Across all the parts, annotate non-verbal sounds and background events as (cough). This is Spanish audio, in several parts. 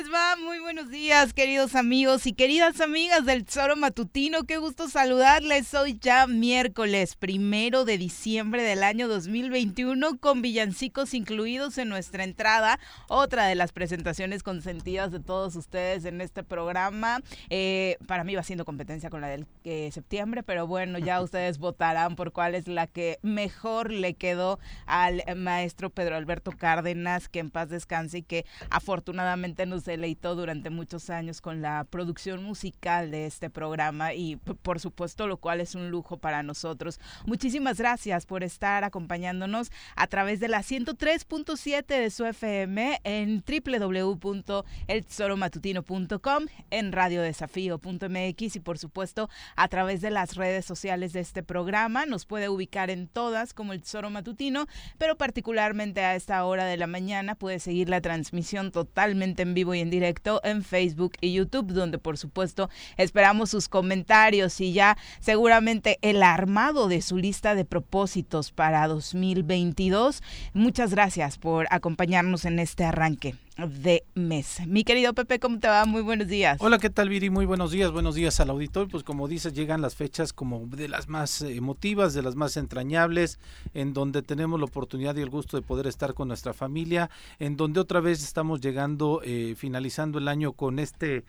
les va? Muy buenos días, queridos amigos y queridas amigas del Tesoro Matutino. Qué gusto saludarles. Hoy ya miércoles primero de diciembre del año 2021 con villancicos incluidos en nuestra entrada. Otra de las presentaciones consentidas de todos ustedes en este programa. Eh, para mí va siendo competencia con la del eh, septiembre, pero bueno, ya (laughs) ustedes votarán por cuál es la que mejor le quedó al maestro Pedro Alberto Cárdenas, que en paz descanse y que afortunadamente nos deleitó durante muchos años con la producción musical de este programa y por supuesto lo cual es un lujo para nosotros. Muchísimas gracias por estar acompañándonos a través de la 103.7 de su FM en www.eltesoromatutino.com en radiodesafío.mx y por supuesto a través de las redes sociales de este programa. Nos puede ubicar en todas como el Tesoro Matutino, pero particularmente a esta hora de la mañana puede seguir la transmisión totalmente en vivo en directo en Facebook y YouTube, donde por supuesto esperamos sus comentarios y ya seguramente el armado de su lista de propósitos para 2022. Muchas gracias por acompañarnos en este arranque de mes. Mi querido Pepe, ¿cómo te va? Muy buenos días. Hola, ¿qué tal Viri? Muy buenos días, buenos días al auditor. Pues como dices, llegan las fechas como de las más emotivas, de las más entrañables, en donde tenemos la oportunidad y el gusto de poder estar con nuestra familia, en donde otra vez estamos llegando, eh, finalizando el año con este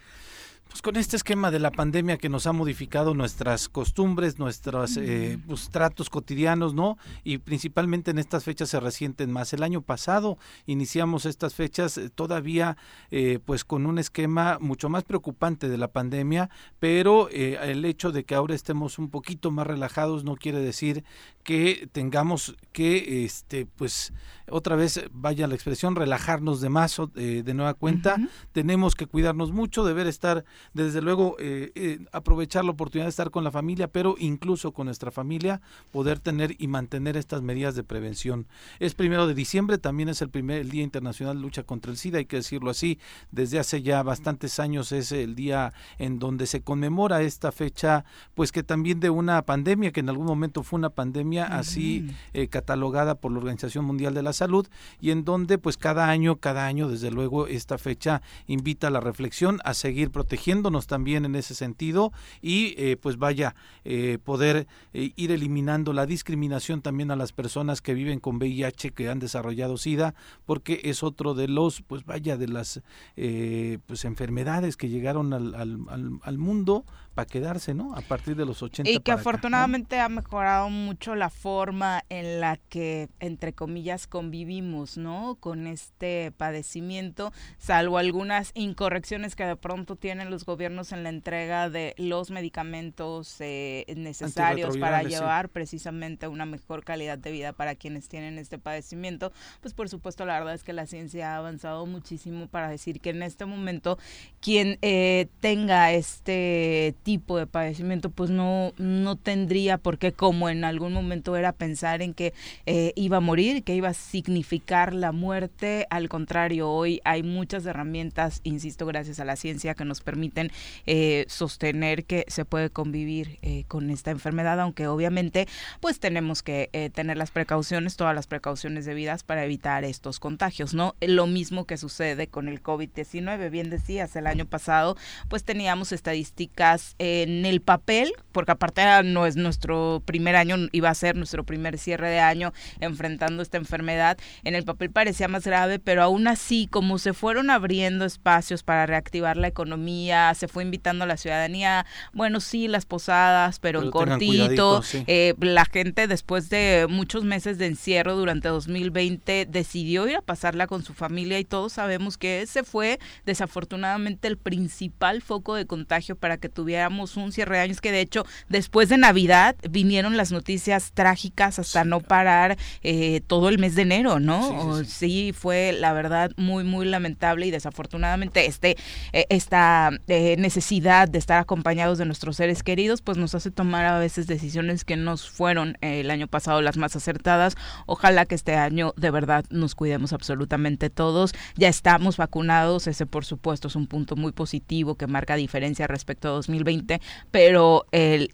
pues con este esquema de la pandemia que nos ha modificado nuestras costumbres, nuestros eh, pues, tratos cotidianos, ¿no? Y principalmente en estas fechas se resienten más. El año pasado iniciamos estas fechas eh, todavía eh, pues con un esquema mucho más preocupante de la pandemia, pero el hecho de que ahora estemos un poquito más relajados no quiere decir que tengamos que este pues otra vez vaya la expresión relajarnos de más de nueva cuenta. Tenemos que cuidarnos mucho deber estar desde luego eh, eh, aprovechar la oportunidad de estar con la familia, pero incluso con nuestra familia poder tener y mantener estas medidas de prevención. Es primero de diciembre, también es el primer Día Internacional de Lucha contra el SIDA, hay que decirlo así, desde hace ya bastantes años es el día en donde se conmemora esta fecha, pues que también de una pandemia, que en algún momento fue una pandemia así eh, catalogada por la Organización Mundial de la Salud, y en donde pues cada año, cada año, desde luego, esta fecha invita a la reflexión, a seguir protegiendo también en ese sentido y eh, pues vaya eh, poder eh, ir eliminando la discriminación también a las personas que viven con VIH que han desarrollado SIDA porque es otro de los pues vaya de las pues enfermedades que llegaron al, al, al mundo para quedarse, ¿no? A partir de los 80. Y que afortunadamente ha mejorado mucho la forma en la que, entre comillas, convivimos, ¿no? Con este padecimiento, salvo algunas incorrecciones que de pronto tienen los gobiernos en la entrega de los medicamentos eh, necesarios para llevar precisamente una mejor calidad de vida para quienes tienen este padecimiento. Pues por supuesto, la verdad es que la ciencia ha avanzado muchísimo para decir que en este momento quien eh, tenga este tipo de padecimiento, pues no, no tendría por qué, como en algún momento era pensar en que eh, iba a morir, que iba a significar la muerte. Al contrario, hoy hay muchas herramientas, insisto, gracias a la ciencia, que nos permiten eh, sostener que se puede convivir eh, con esta enfermedad, aunque obviamente pues tenemos que tener las precauciones, todas las precauciones debidas para evitar estos contagios, ¿no? Lo mismo que sucede con el COVID-19, bien decías, el año pasado pues teníamos estadísticas en el papel, porque aparte no es nuestro primer año, iba a ser nuestro primer cierre de año enfrentando esta enfermedad, en el papel parecía más grave, pero aún así, como se fueron abriendo espacios para reactivar la economía, se fue invitando a la ciudadanía, bueno, sí, las posadas, pero, en cortito, eh, la gente después de muchos meses de encierro durante 2020 decidió ir a pasarla con su familia y todos sabemos que ese fue desafortunadamente el principal foco de contagio para que tuviera un cierre de años que de hecho después de Navidad vinieron las noticias trágicas hasta no parar eh, todo el mes de enero, ¿no? Sí, fue la verdad muy, muy lamentable y desafortunadamente este, eh, esta eh, necesidad de estar acompañados de nuestros seres queridos, pues nos hace tomar a veces decisiones que nos fueron el año pasado las más acertadas. Ojalá que este año de verdad nos cuidemos absolutamente todos. Ya estamos vacunados, ese por supuesto es un punto muy positivo que marca diferencia respecto a 2020, pero el,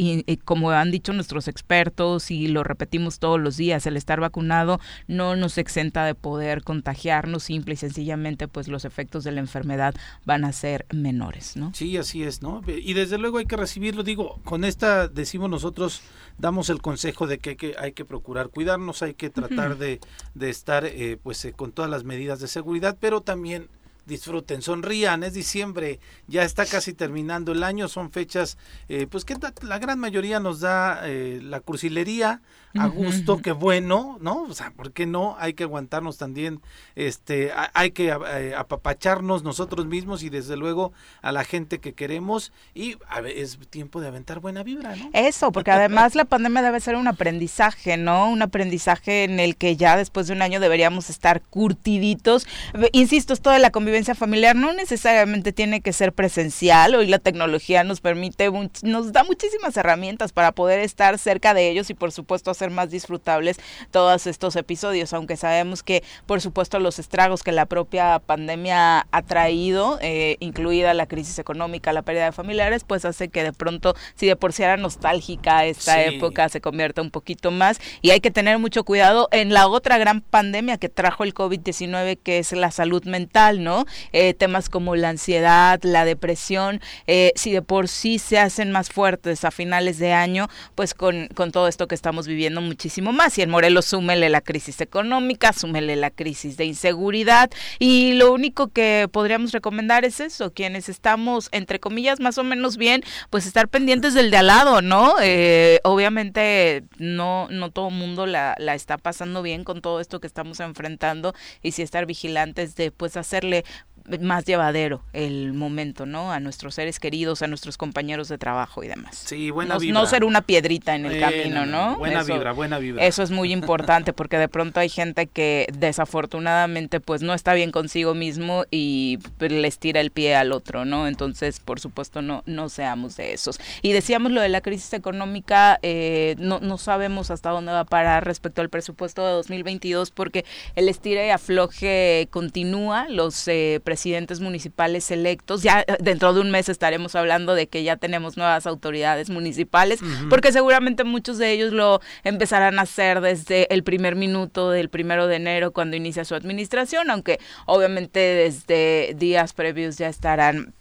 como han dicho nuestros expertos y lo repetimos todos los días, el estar vacunado no nos exenta de poder contagiarnos, simple y sencillamente pues los efectos de la enfermedad van a ser menores, ¿no? Sí, así es, ¿no? Y desde luego hay que recibirlo, digo, con esta decimos nosotros, damos el consejo de que hay que, hay que procurar cuidarnos, hay que tratar de, de, estar eh, pues eh, con todas las medidas de seguridad, pero también disfruten, sonrían, es diciembre, ya está casi terminando el año, son fechas eh, pues que la gran mayoría nos da la cursilería, a gusto, qué bueno, ¿no? O sea, ¿por qué no? Hay que aguantarnos también, este, hay que eh, apapacharnos nosotros mismos y desde luego a la gente que queremos y es tiempo de aventar buena vibra, ¿no? Eso, porque además la pandemia debe ser un aprendizaje, ¿no? Un aprendizaje en el que ya después de un año deberíamos estar curtiditos. Insisto, esto de la convivencia familiar no necesariamente tiene que ser presencial, hoy la tecnología nos permite, nos da muchísimas herramientas para poder estar cerca de ellos y por supuesto ser más disfrutables todos estos episodios, aunque sabemos que, por supuesto, los estragos que la propia pandemia ha traído, eh, incluida la crisis económica, la pérdida de familiares, pues hace que de pronto, si de por sí era nostálgica esta época, se convierta un poquito más. Y hay que tener mucho cuidado en la otra gran pandemia que trajo el COVID-19, que es la salud mental, ¿no? Eh, temas como la ansiedad, la depresión, eh, si de por sí se hacen más fuertes a finales de año, pues con, con todo esto que estamos viviendo muchísimo más. Y en Morelos súmele la crisis económica, súmele la crisis de inseguridad. Y lo único que podríamos recomendar es eso, quienes estamos, entre comillas, más o menos bien, pues estar pendientes del de al lado, ¿no? Eh, obviamente no, no todo el mundo la, la está pasando bien con todo esto que estamos enfrentando y si estar vigilantes de pues hacerle más llevadero el momento, ¿no? A nuestros seres queridos, a nuestros compañeros de trabajo y demás. Sí, buena no, vibra. No ser una piedrita en el camino, ¿no? Buena vibra, buena vibra. Eso es muy importante porque de pronto hay gente que desafortunadamente pues no está bien consigo mismo y les tira el pie al otro, ¿no? Entonces, por supuesto, no, no seamos de esos. Y decíamos lo de la crisis económica, eh, no, no sabemos hasta dónde va a parar respecto al presupuesto de 2022 porque el estire y afloje continúa, los eh, presidentes municipales electos. Ya eh, dentro de un mes estaremos hablando de que ya tenemos nuevas autoridades municipales, porque seguramente muchos de ellos lo empezarán a hacer desde el primer minuto del primero de enero cuando inicia su administración, aunque obviamente desde días previos ya estarán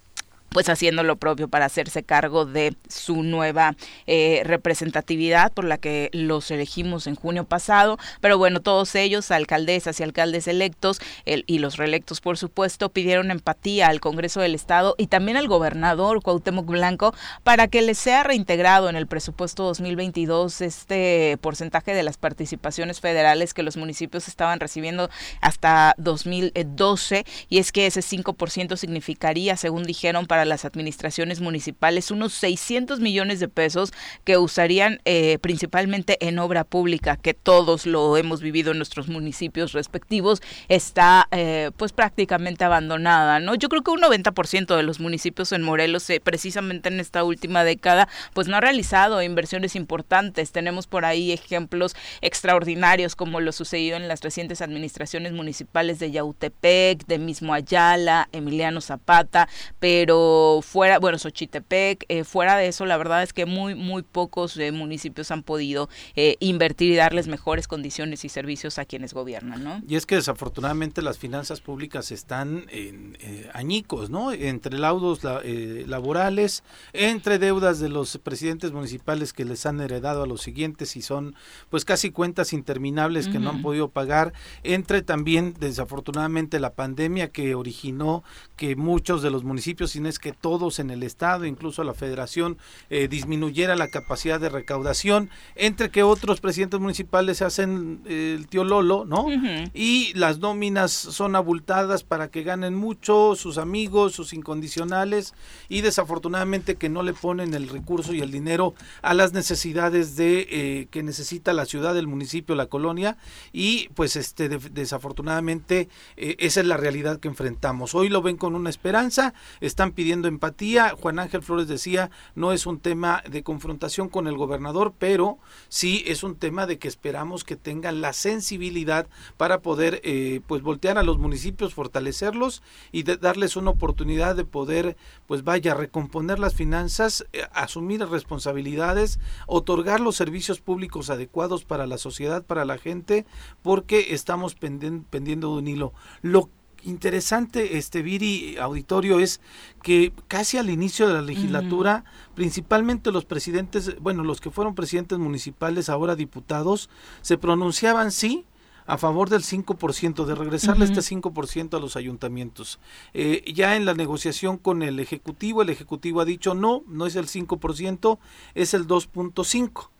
pues haciendo lo propio para hacerse cargo de su nueva eh, representatividad por la que los elegimos en junio pasado. Pero bueno, todos ellos, alcaldesas y alcaldes electos y los reelectos, por supuesto, pidieron empatía al Congreso del Estado y también al gobernador Cuauhtémoc Blanco para que les sea reintegrado en el presupuesto 2022 este porcentaje de las participaciones federales que los municipios estaban recibiendo hasta 2012 y es que ese 5% significaría, según dijeron, para las administraciones municipales unos 600 millones de pesos que usarían eh, principalmente en obra pública, que todos lo hemos vivido en nuestros municipios respectivos, está eh, pues prácticamente abandonada, ¿no? Yo creo que un 90% de los municipios en Morelos, eh, precisamente en esta última década, pues no ha realizado inversiones importantes. Tenemos por ahí ejemplos extraordinarios como lo sucedido en las recientes administraciones municipales de Yautepec, de mismo Ayala, Emiliano Zapata, pero fuera, bueno, Xochitepec, eh, fuera de eso, la verdad es que muy, muy pocos eh, municipios han podido eh, invertir y darles mejores condiciones y servicios a quienes gobiernan, ¿no? Y es que desafortunadamente las finanzas públicas están en añicos, ¿no? Entre laudos laborales, entre deudas de los presidentes municipales que les han heredado a los siguientes y son pues casi cuentas interminables que no han podido pagar, entre también desafortunadamente la pandemia que originó que muchos de los municipios sin es que todos en el Estado, incluso la Federación, eh, disminuyera la capacidad de recaudación, entre que otros presidentes municipales hacen eh, el tío Lolo, ¿no? Y las nóminas son abultadas para que ganen mucho, sus amigos, sus incondicionales, y desafortunadamente que no le ponen el recurso y el dinero a las necesidades de eh, que necesita la ciudad, el municipio, la colonia, y pues este desafortunadamente esa es la realidad que enfrentamos. Hoy lo ven con una esperanza, están pidiendo empatía. Juan Ángel Flores decía, no es un tema de confrontación con el gobernador, pero sí es un tema de que esperamos que tengan la sensibilidad para poder eh, pues voltear a los municipios, fortalecerlos y darles una oportunidad de poder pues vaya recomponer las finanzas, eh, asumir responsabilidades, otorgar los servicios públicos adecuados para la sociedad, para la gente, porque estamos pendiendo de un hilo. Lo interesante, este Viri auditorio, es que casi al inicio de la legislatura, principalmente los presidentes, bueno, los que fueron presidentes municipales, ahora diputados, se pronunciaban sí a favor del 5%, de regresarle este 5% a los ayuntamientos. Eh, ya en la negociación con el Ejecutivo, el Ejecutivo ha dicho no, no es el 5%, es el 2.5%.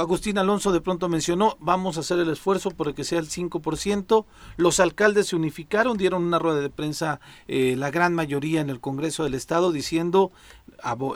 Agustín Alonso de pronto mencionó, vamos a hacer el esfuerzo por que sea el 5%. Los alcaldes se unificaron, dieron una rueda de prensa, eh, la gran mayoría en el Congreso del Estado, diciendo,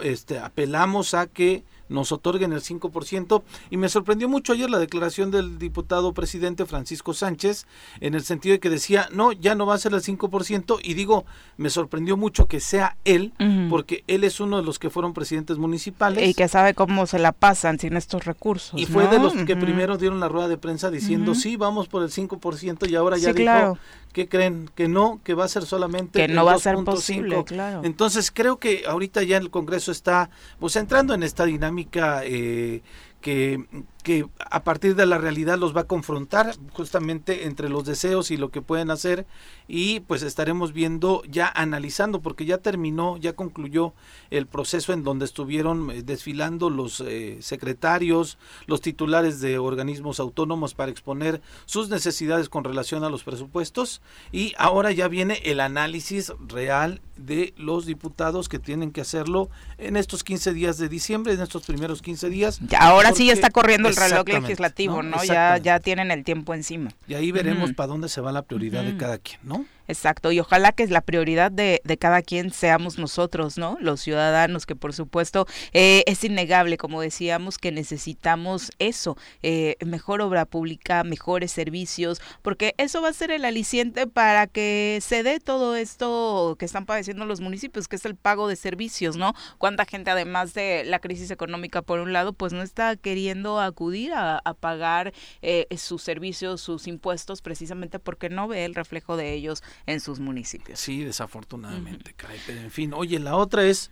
este, apelamos a que nos otorguen el 5%. Y me sorprendió mucho ayer la declaración del diputado presidente Francisco Sánchez, en el sentido de que decía, no, ya no va a ser el 5%. Y digo, me sorprendió mucho que sea él, porque él es uno de los que fueron presidentes municipales. Y que sabe cómo se la pasan sin estos recursos. Y fue de los que primero dieron la rueda de prensa diciendo, sí, vamos por el 5%, y ahora ya dijo, ¿qué creen? Que no, que va a ser solamente que no va a ser posible, claro. Entonces creo que ahorita ya el Congreso está pues entrando en esta dinámica eh, que, que a partir de la realidad los va a confrontar justamente entre los deseos y lo que pueden hacer. Y pues estaremos viendo ya analizando porque ya terminó ya concluyó el proceso en donde estuvieron eh, desfilando los eh, secretarios los titulares de organismos autónomos para exponer sus necesidades con relación a los presupuestos. Y ahora ya viene el análisis real de los diputados que tienen que hacerlo en estos 15 días de diciembre en estos primeros 15 días ahora sí ya está corriendo el reloj legislativo, ¿no? Ya, ya tienen el tiempo encima. Y ahí veremos para dónde se va la prioridad de cada quien, ¿no? Exacto, y ojalá que la prioridad de, de, cada quien seamos nosotros, ¿no? Los ciudadanos, que por supuesto eh, es innegable, como decíamos, que necesitamos eso, eh, mejor obra pública, mejores servicios, porque eso va a ser el aliciente para que se dé todo esto que están padeciendo los municipios, que es el pago de servicios, ¿no? Cuánta gente, además de la crisis económica, por un lado, pues no está queriendo acudir a, pagar eh, sus servicios, sus impuestos, precisamente porque no ve el reflejo de ellos en sus municipios. Sí, desafortunadamente, Pero en fin, oye, la otra es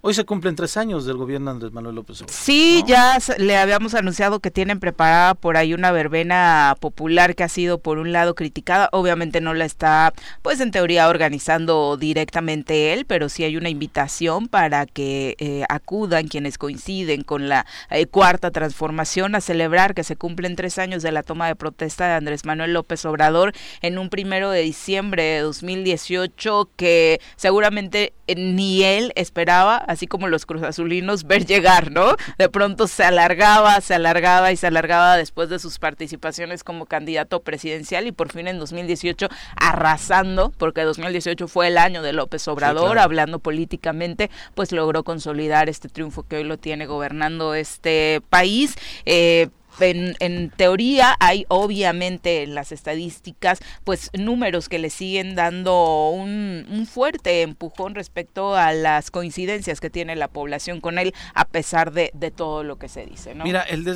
Hoy se cumplen tres años del gobierno de Andrés Manuel López Obrador. Sí, ya le habíamos anunciado que tienen preparada por ahí una verbena popular que ha sido por un lado criticada. Obviamente no la está, pues en teoría organizando directamente él, pero sí hay una invitación para que eh, acudan quienes coinciden con la eh, cuarta transformación a celebrar que se cumplen tres años de la toma de protesta de Andrés Manuel López Obrador en un primero de diciembre de 2018 que seguramente ni él esperaba así como los cruzazulinos, ver llegar, ¿no? De pronto se alargaba, se alargaba y se alargaba después de sus participaciones como candidato presidencial y por fin en 2018 arrasando, porque 2018 fue el año de López Obrador, hablando políticamente, pues logró consolidar este triunfo que hoy lo tiene gobernando este país. Eh, en, teoría hay obviamente en las estadísticas pues números que le siguen dando un, fuerte empujón respecto a las coincidencias que tiene la población con él a pesar de, todo lo que se dice. ¿no? Mira, el,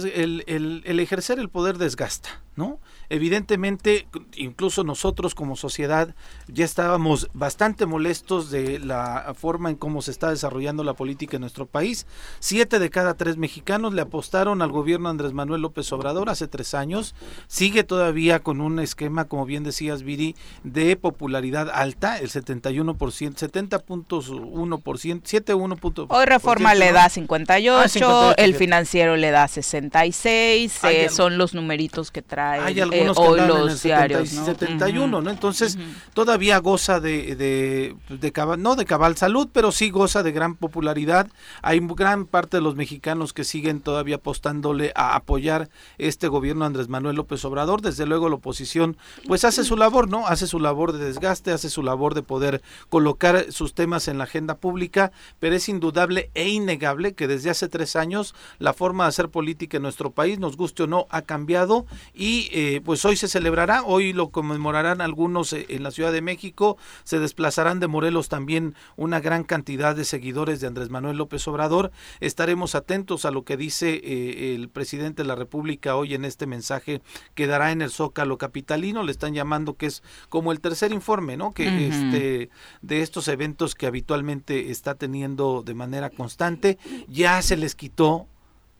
el, el ejercer el poder desgasta, ¿no? Evidentemente, incluso nosotros como sociedad ya estábamos bastante molestos de la forma en cómo se está desarrollando la política en nuestro país. Siete de cada tres mexicanos le apostaron al gobierno Andrés Manuel López Obrador hace tres años. Sigue todavía con un esquema, como bien decías, Viri, de popularidad alta, el 71%, 70.1%, 71. Hoy Reforma le da 58, ah, el financiero le da 66, eh, son los numeritos que trae. Hay hoy los diarios, 71, ¿no? Entonces, todavía goza de, de, de cabal, no de cabal salud, pero sí goza de gran popularidad. Hay gran parte de los mexicanos que siguen todavía apostándole a apoyar este gobierno Andrés Manuel López Obrador. Desde luego la oposición, pues hace su labor, ¿no? Hace su labor de desgaste, hace su labor de poder colocar sus temas en la agenda pública, pero es indudable e innegable que desde hace tres años la forma de hacer política en nuestro país, nos guste o no, ha cambiado y y eh, pues hoy se celebrará, hoy lo conmemorarán algunos eh, en la Ciudad de México, se desplazarán de Morelos también una gran cantidad de seguidores de Andrés Manuel López Obrador. Estaremos atentos a lo que dice eh, el presidente de la República hoy en este mensaje que dará en el Zócalo capitalino, le están llamando que es como el tercer informe, ¿no? Que este de estos eventos que habitualmente está teniendo de manera constante, ya se les quitó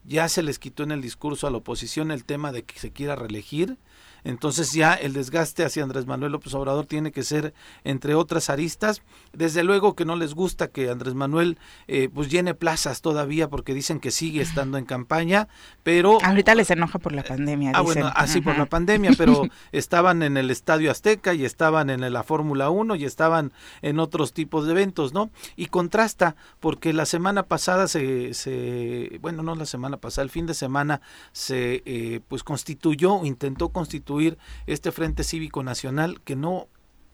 ya se les quitó en el discurso a la oposición el tema de que se quiera reelegir entonces ya el desgaste hacia Andrés Manuel López Obrador tiene que ser entre otras aristas. Desde luego que no les gusta que Andrés Manuel eh, pues llene plazas todavía porque dicen que sigue estando en campaña, pero... Ahorita les enoja por la pandemia. Ah, bueno, así por la pandemia, pero (laughs) estaban en el Estadio Azteca y estaban en la Fórmula 1 y estaban en otros tipos de eventos, ¿no? Y contrasta porque la semana pasada se, se bueno, no la semana pasada, el fin de semana se eh, pues constituyó, intentó constituir este Frente Cívico Nacional que no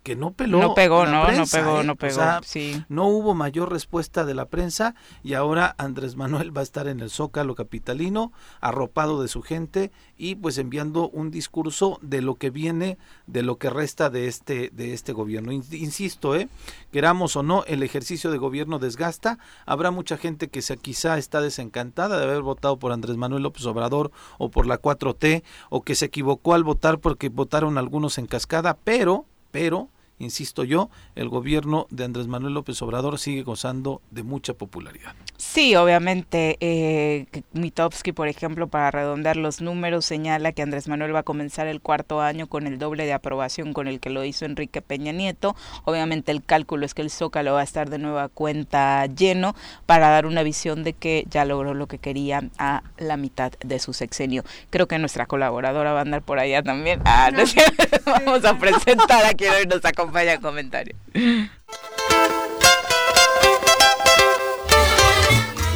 que no peló. No pegó, no, no pegó, ¿eh? no pegó. sí. No hubo mayor respuesta de la prensa y ahora Andrés Manuel va a estar en el Zócalo capitalino, arropado de su gente y pues enviando un discurso de lo que viene, de lo que resta de este, de este gobierno. Insisto, eh, queramos o no, el ejercicio de gobierno desgasta. Habrá mucha gente que se, quizá está desencantada de haber votado por Andrés Manuel López Obrador o por la 4T o que se equivocó al votar porque votaron algunos en cascada, pero, pero insisto yo, el gobierno de Andrés Manuel López Obrador sigue gozando de mucha popularidad. Sí, obviamente, eh, Mitowski, por ejemplo, para redondear los números, señala que Andrés Manuel va a comenzar el cuarto año con el doble de aprobación con el que lo hizo Enrique Peña Nieto. Obviamente el cálculo es que el Zócalo va a estar de nueva cuenta lleno para dar una visión de que ya logró lo que quería a la mitad de su sexenio. Creo que nuestra colaboradora va a andar por allá también. Ah, (laughs) Vamos a presentar a quien hoy nos acompaña comentario.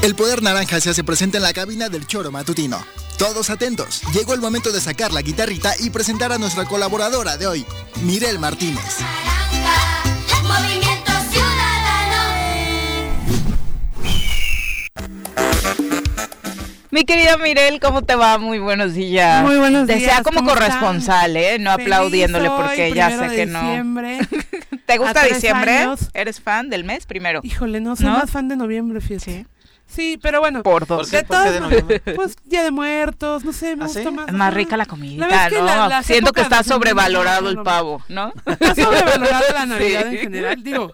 El poder naranja se hace presente en la cabina del choro matutino. Todos atentos, llegó el momento de sacar la guitarrita y presentar a nuestra colaboradora de hoy, Mirel Martínez. Mi querida Mirel, ¿cómo te va? Muy buenos días. Muy buenos días. Desea como corresponsal, ¿eh? No aplaudiéndole porque ya sé que no. (laughs) ¿Te gusta diciembre? ¿Eres fan del mes primero? Híjole, no, soy más fan de noviembre, fíjate. Sí. Sí, pero bueno. Por dos. De pues Día de Muertos, no sé, me ¿Ah, gusta más. Es más rica la comida, ¿no? Siento que está sobrevalorado el pavo, ¿no? Está sobrevalorado la Navidad en general. Digo,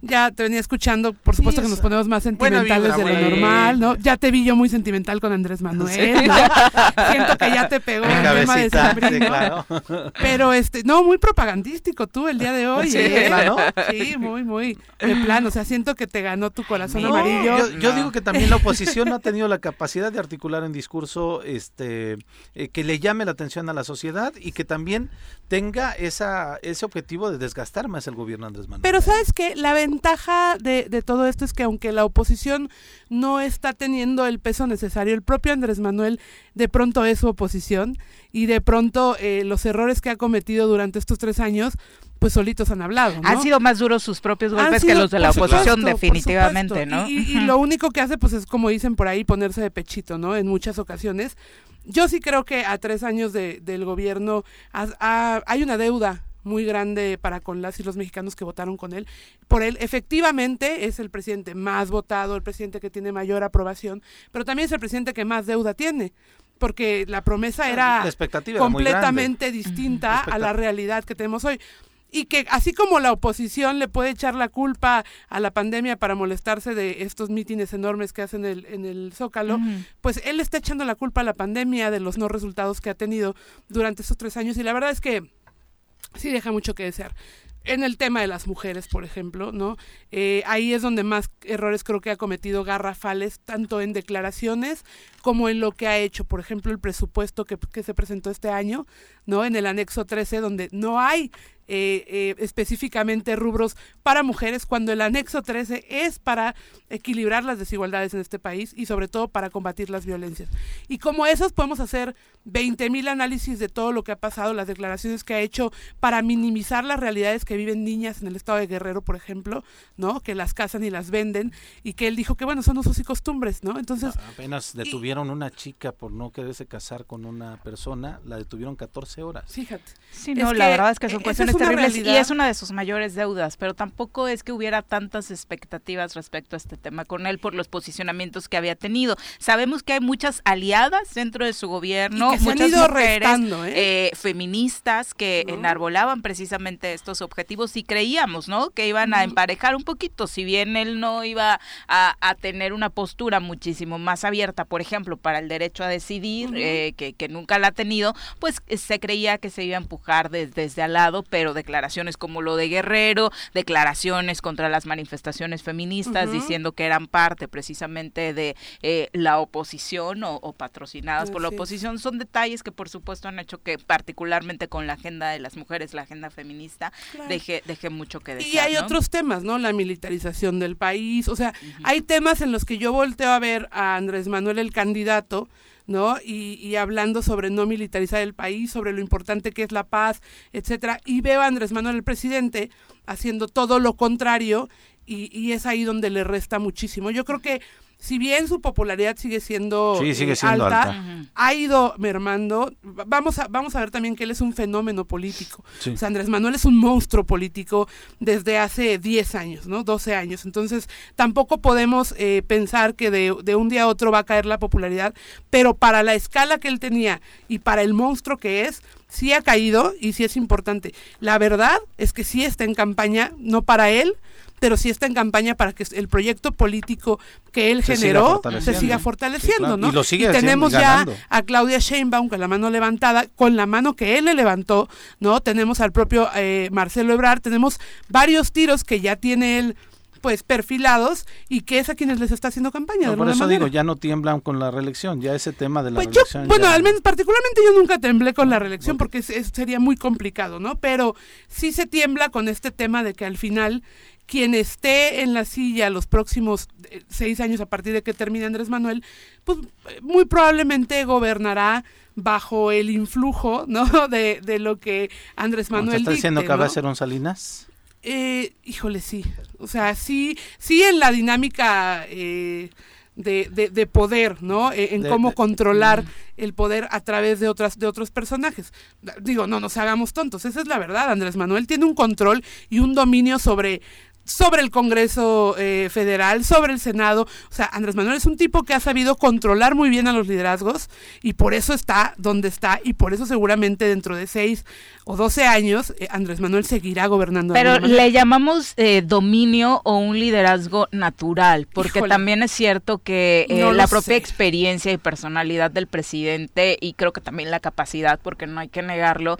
ya te venía escuchando, por supuesto que nos ponemos más sentimentales de lo normal, ¿no? Ya te vi yo muy sentimental con Andrés Manuel, ¿no? (laughs) Siento que ya te pegó el tema de sí, claro. Pero, este, no, muy propagandístico tú el día de hoy. Sí, ¿eh? Sí, muy, muy de plano. O sea, siento que te ganó tu corazón amarillo. Yo, digo que también la oposición no ha tenido la capacidad de articular en discurso este eh, que le llame la atención a la sociedad y que también tenga esa ese objetivo de desgastar más el gobierno Andrés Manuel. Pero sabes que la ventaja de, de todo esto es que aunque la oposición no está teniendo el peso necesario, el propio Andrés Manuel de pronto es su oposición y de pronto eh, los errores que ha cometido durante estos tres años pues solitos han hablado. ¿no? Han sido más duros sus propios golpes que los de la oposición, definitivamente, ¿no? Y, lo único que hace, pues es como dicen por ahí, ponerse de pechito, ¿no? En muchas ocasiones. Yo sí creo que a tres años de, del gobierno hay una deuda muy grande para con las y los mexicanos que votaron con él. Por él, efectivamente, es el presidente más votado, el presidente que tiene mayor aprobación, pero también es el presidente que más deuda tiene porque la promesa era completamente distinta a la realidad que tenemos hoy y que así como la oposición le puede echar la culpa a la pandemia para molestarse de estos mítines enormes que hacen el, en el Zócalo, pues él está echando la culpa a la pandemia de los no resultados que ha tenido durante estos tres años y la verdad es que sí deja mucho que desear. En el tema de las mujeres, por ejemplo, ¿no? Eh, ahí es donde más errores creo que ha cometido garrafales, tanto en declaraciones como en lo que ha hecho. Por ejemplo, el presupuesto que, que se presentó este año, ¿no? En el anexo 13, donde no hay eh, eh, específicamente rubros para mujeres, cuando el anexo 13 es para equilibrar las desigualdades en este país y sobre todo para combatir las violencias. Y como esos podemos hacer 20 mil análisis de todo lo que ha pasado, las declaraciones que ha hecho para minimizar las realidades que viven niñas en el estado de Guerrero, por ejemplo, ¿no? Que las casan y las venden y que él dijo que bueno, son usos y costumbres, ¿no? Entonces, apenas detuvieron una chica por no quererse casar con una persona, la detuvieron 14 horas. Fíjate. Sí, no, la verdad es que son cuestiones terribles y es una de sus mayores deudas, pero tampoco es que hubiera tantas expectativas respecto a este tema con él por los posicionamientos que había tenido. Sabemos que hay muchas aliadas dentro de su gobierno, muchas mujeres ¿eh? Eh, feministas que enarbolaban precisamente estos objetivos y creíamos, ¿no? Que iban a emparejar un poquito, si bien él no iba a, tener una postura muchísimo más abierta, por ejemplo, para el derecho a decidir, eh, que, que, nunca la ha tenido, pues se creía que se iba a empujar desde al lado, pero declaraciones como lo de Guerrero, declaraciones contra las manifestaciones feministas, diciendo que eran parte precisamente de la oposición o, patrocinadas por la oposición, son detalles que por supuesto han hecho que particularmente con la agenda de las mujeres, la agenda feminista, deje, deje mucho que decir. Y hay otros temas, ¿no? La militarización del país, o sea, hay temas en los que yo volteo a ver a Andrés Manuel el candidato, ¿no? Y, y, hablando sobre no militarizar el país, sobre lo importante que es la paz, etcétera, y veo a Andrés Manuel el presidente haciendo todo lo contrario y, y es ahí donde le resta muchísimo. Yo creo que si bien su popularidad sigue siendo, eh, alta, ha ido mermando. Vamos a, vamos a ver también que él es un fenómeno político. O sea, Andrés Manuel es un monstruo político desde hace 10 años, ¿no? 12 años. Entonces, tampoco podemos eh, pensar que de, de, un día a otro va a caer la popularidad, pero para la escala que él tenía y para el monstruo que es, sí ha caído y sí es importante. La verdad es que sí está en campaña, no para él, pero sí está en campaña para que el proyecto político que él generó se siga fortaleciendo, ¿no? Y lo sigue tenemos ya a Claudia Sheinbaum con la mano levantada, con la mano que él le levantó, ¿no? Tenemos al propio eh, Marcelo Ebrard, tenemos varios tiros que ya tiene él pues perfilados y que es a quienes les está haciendo campaña. por eso digo, ya no tiemblan con la reelección, ya ese tema de la pues reelección. bueno, al menos particularmente yo nunca temblé con la reelección porque sería muy complicado, ¿no? Pero sí se tiembla con este tema de que al final quien esté en la silla los próximos eh, seis años a partir de que termine Andrés Manuel, pues muy probablemente gobernará bajo el influjo, ¿no? (laughs) De, de lo que Andrés Manuel ¿Está diciendo que va a ser un Salinas? Eh, híjole, sí. O sea, sí, sí en la dinámica eh, de, de, poder, ¿no? E, en cómo controlar el poder a través de otras de otros personajes. Digo, no nos hagamos tontos, esa es la verdad. Andrés Manuel tiene un control y un dominio sobre sobre el Congreso eh, Federal, sobre el Senado. O sea, Andrés Manuel es un tipo que ha sabido controlar muy bien a los liderazgos y por eso está donde está y por eso seguramente dentro de seis o doce años eh, Andrés Manuel seguirá gobernando. Pero le llamamos eh, dominio o un liderazgo natural, porque también es cierto que la propia experiencia y personalidad del presidente y creo que también la capacidad, porque no hay que negarlo,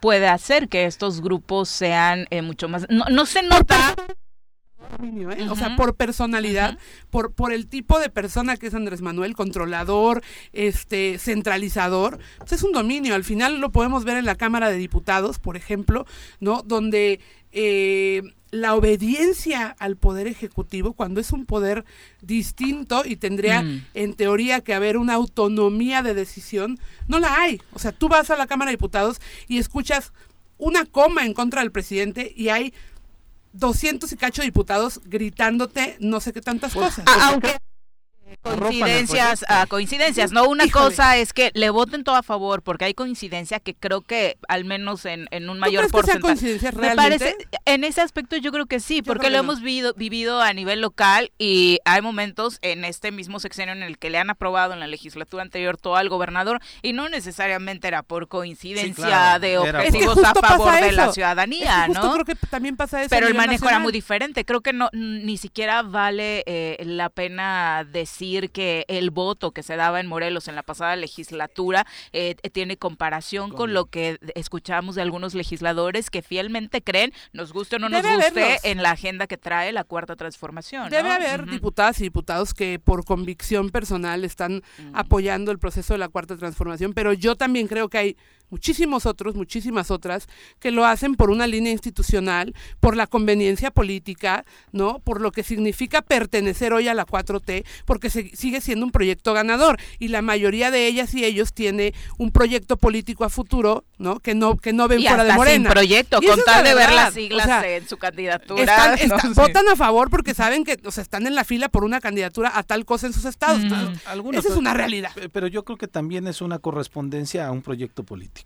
puede hacer que estos grupos sean mucho más... No, no se nota ¿eh? O sea, por personalidad, por, por el tipo de persona que es Andrés Manuel, controlador, este, centralizador, pues es un dominio. Al final lo podemos ver en la Cámara de Diputados, por ejemplo, ¿no? Donde eh, la obediencia al poder ejecutivo, cuando es un poder distinto y tendría mm. en teoría que haber una autonomía de decisión, no la hay. O sea, tú vas a la Cámara de Diputados y escuchas una coma en contra del presidente y hay 200 y cacho diputados gritándote no sé qué tantas pues, cosas. Aunque coincidencias a coincidencias. No una cosa es que le voten todo a favor porque hay coincidencia que creo que al menos en, en un mayor porcentaje. me parece en ese aspecto yo creo que sí porque lo hemos vivido, vivido a nivel local y hay momentos en este mismo sexenio en el que le han aprobado en la legislatura anterior todo al gobernador y no necesariamente era por coincidencia de objetivos a favor de la ciudadanía no creo que también pasa eso pero el manejo era muy diferente. Creo que no ni siquiera vale eh, la pena decir que el voto que se daba en Morelos en la pasada legislatura eh, tiene comparación con, lo que escuchamos de algunos legisladores que fielmente creen, nos guste o no nos guste, en la agenda que trae la cuarta transformación. Debe haber diputadas y diputados que por convicción personal están apoyando el proceso de la cuarta transformación, pero yo también creo que hay muchísimos otros, muchísimas otras, que lo hacen por una línea institucional, por la conveniencia política, ¿no? Por lo que significa pertenecer hoy a la 4T, porque se, sigue siendo un proyecto ganador y la mayoría de ellas y ellos tiene un proyecto político a futuro, ¿no? Que no que no ven fuera de Morena. Sin proyecto, con tal de ver las siglas en su candidatura. (laughs) Votan a favor porque saben que o sea, están en la fila por una candidatura a tal cosa en sus estados. esa es una realidad. Pero yo creo que también es una correspondencia a un proyecto político.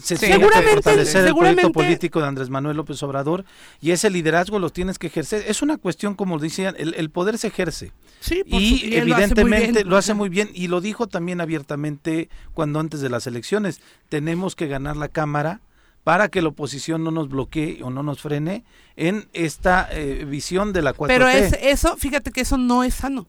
Se seguramente, fortalecer el proyecto político de Andrés Manuel López Obrador y ese liderazgo lo tienes que ejercer. Es una cuestión, como decían, el, poder se ejerce. Sí, y evidentemente lo hace, muy bien y lo dijo también abiertamente cuando antes de las elecciones. Tenemos que ganar la Cámara para que la oposición no nos bloquee o no nos frene en esta eh, visión de la 4T. Pero es, eso, fíjate que eso no es sano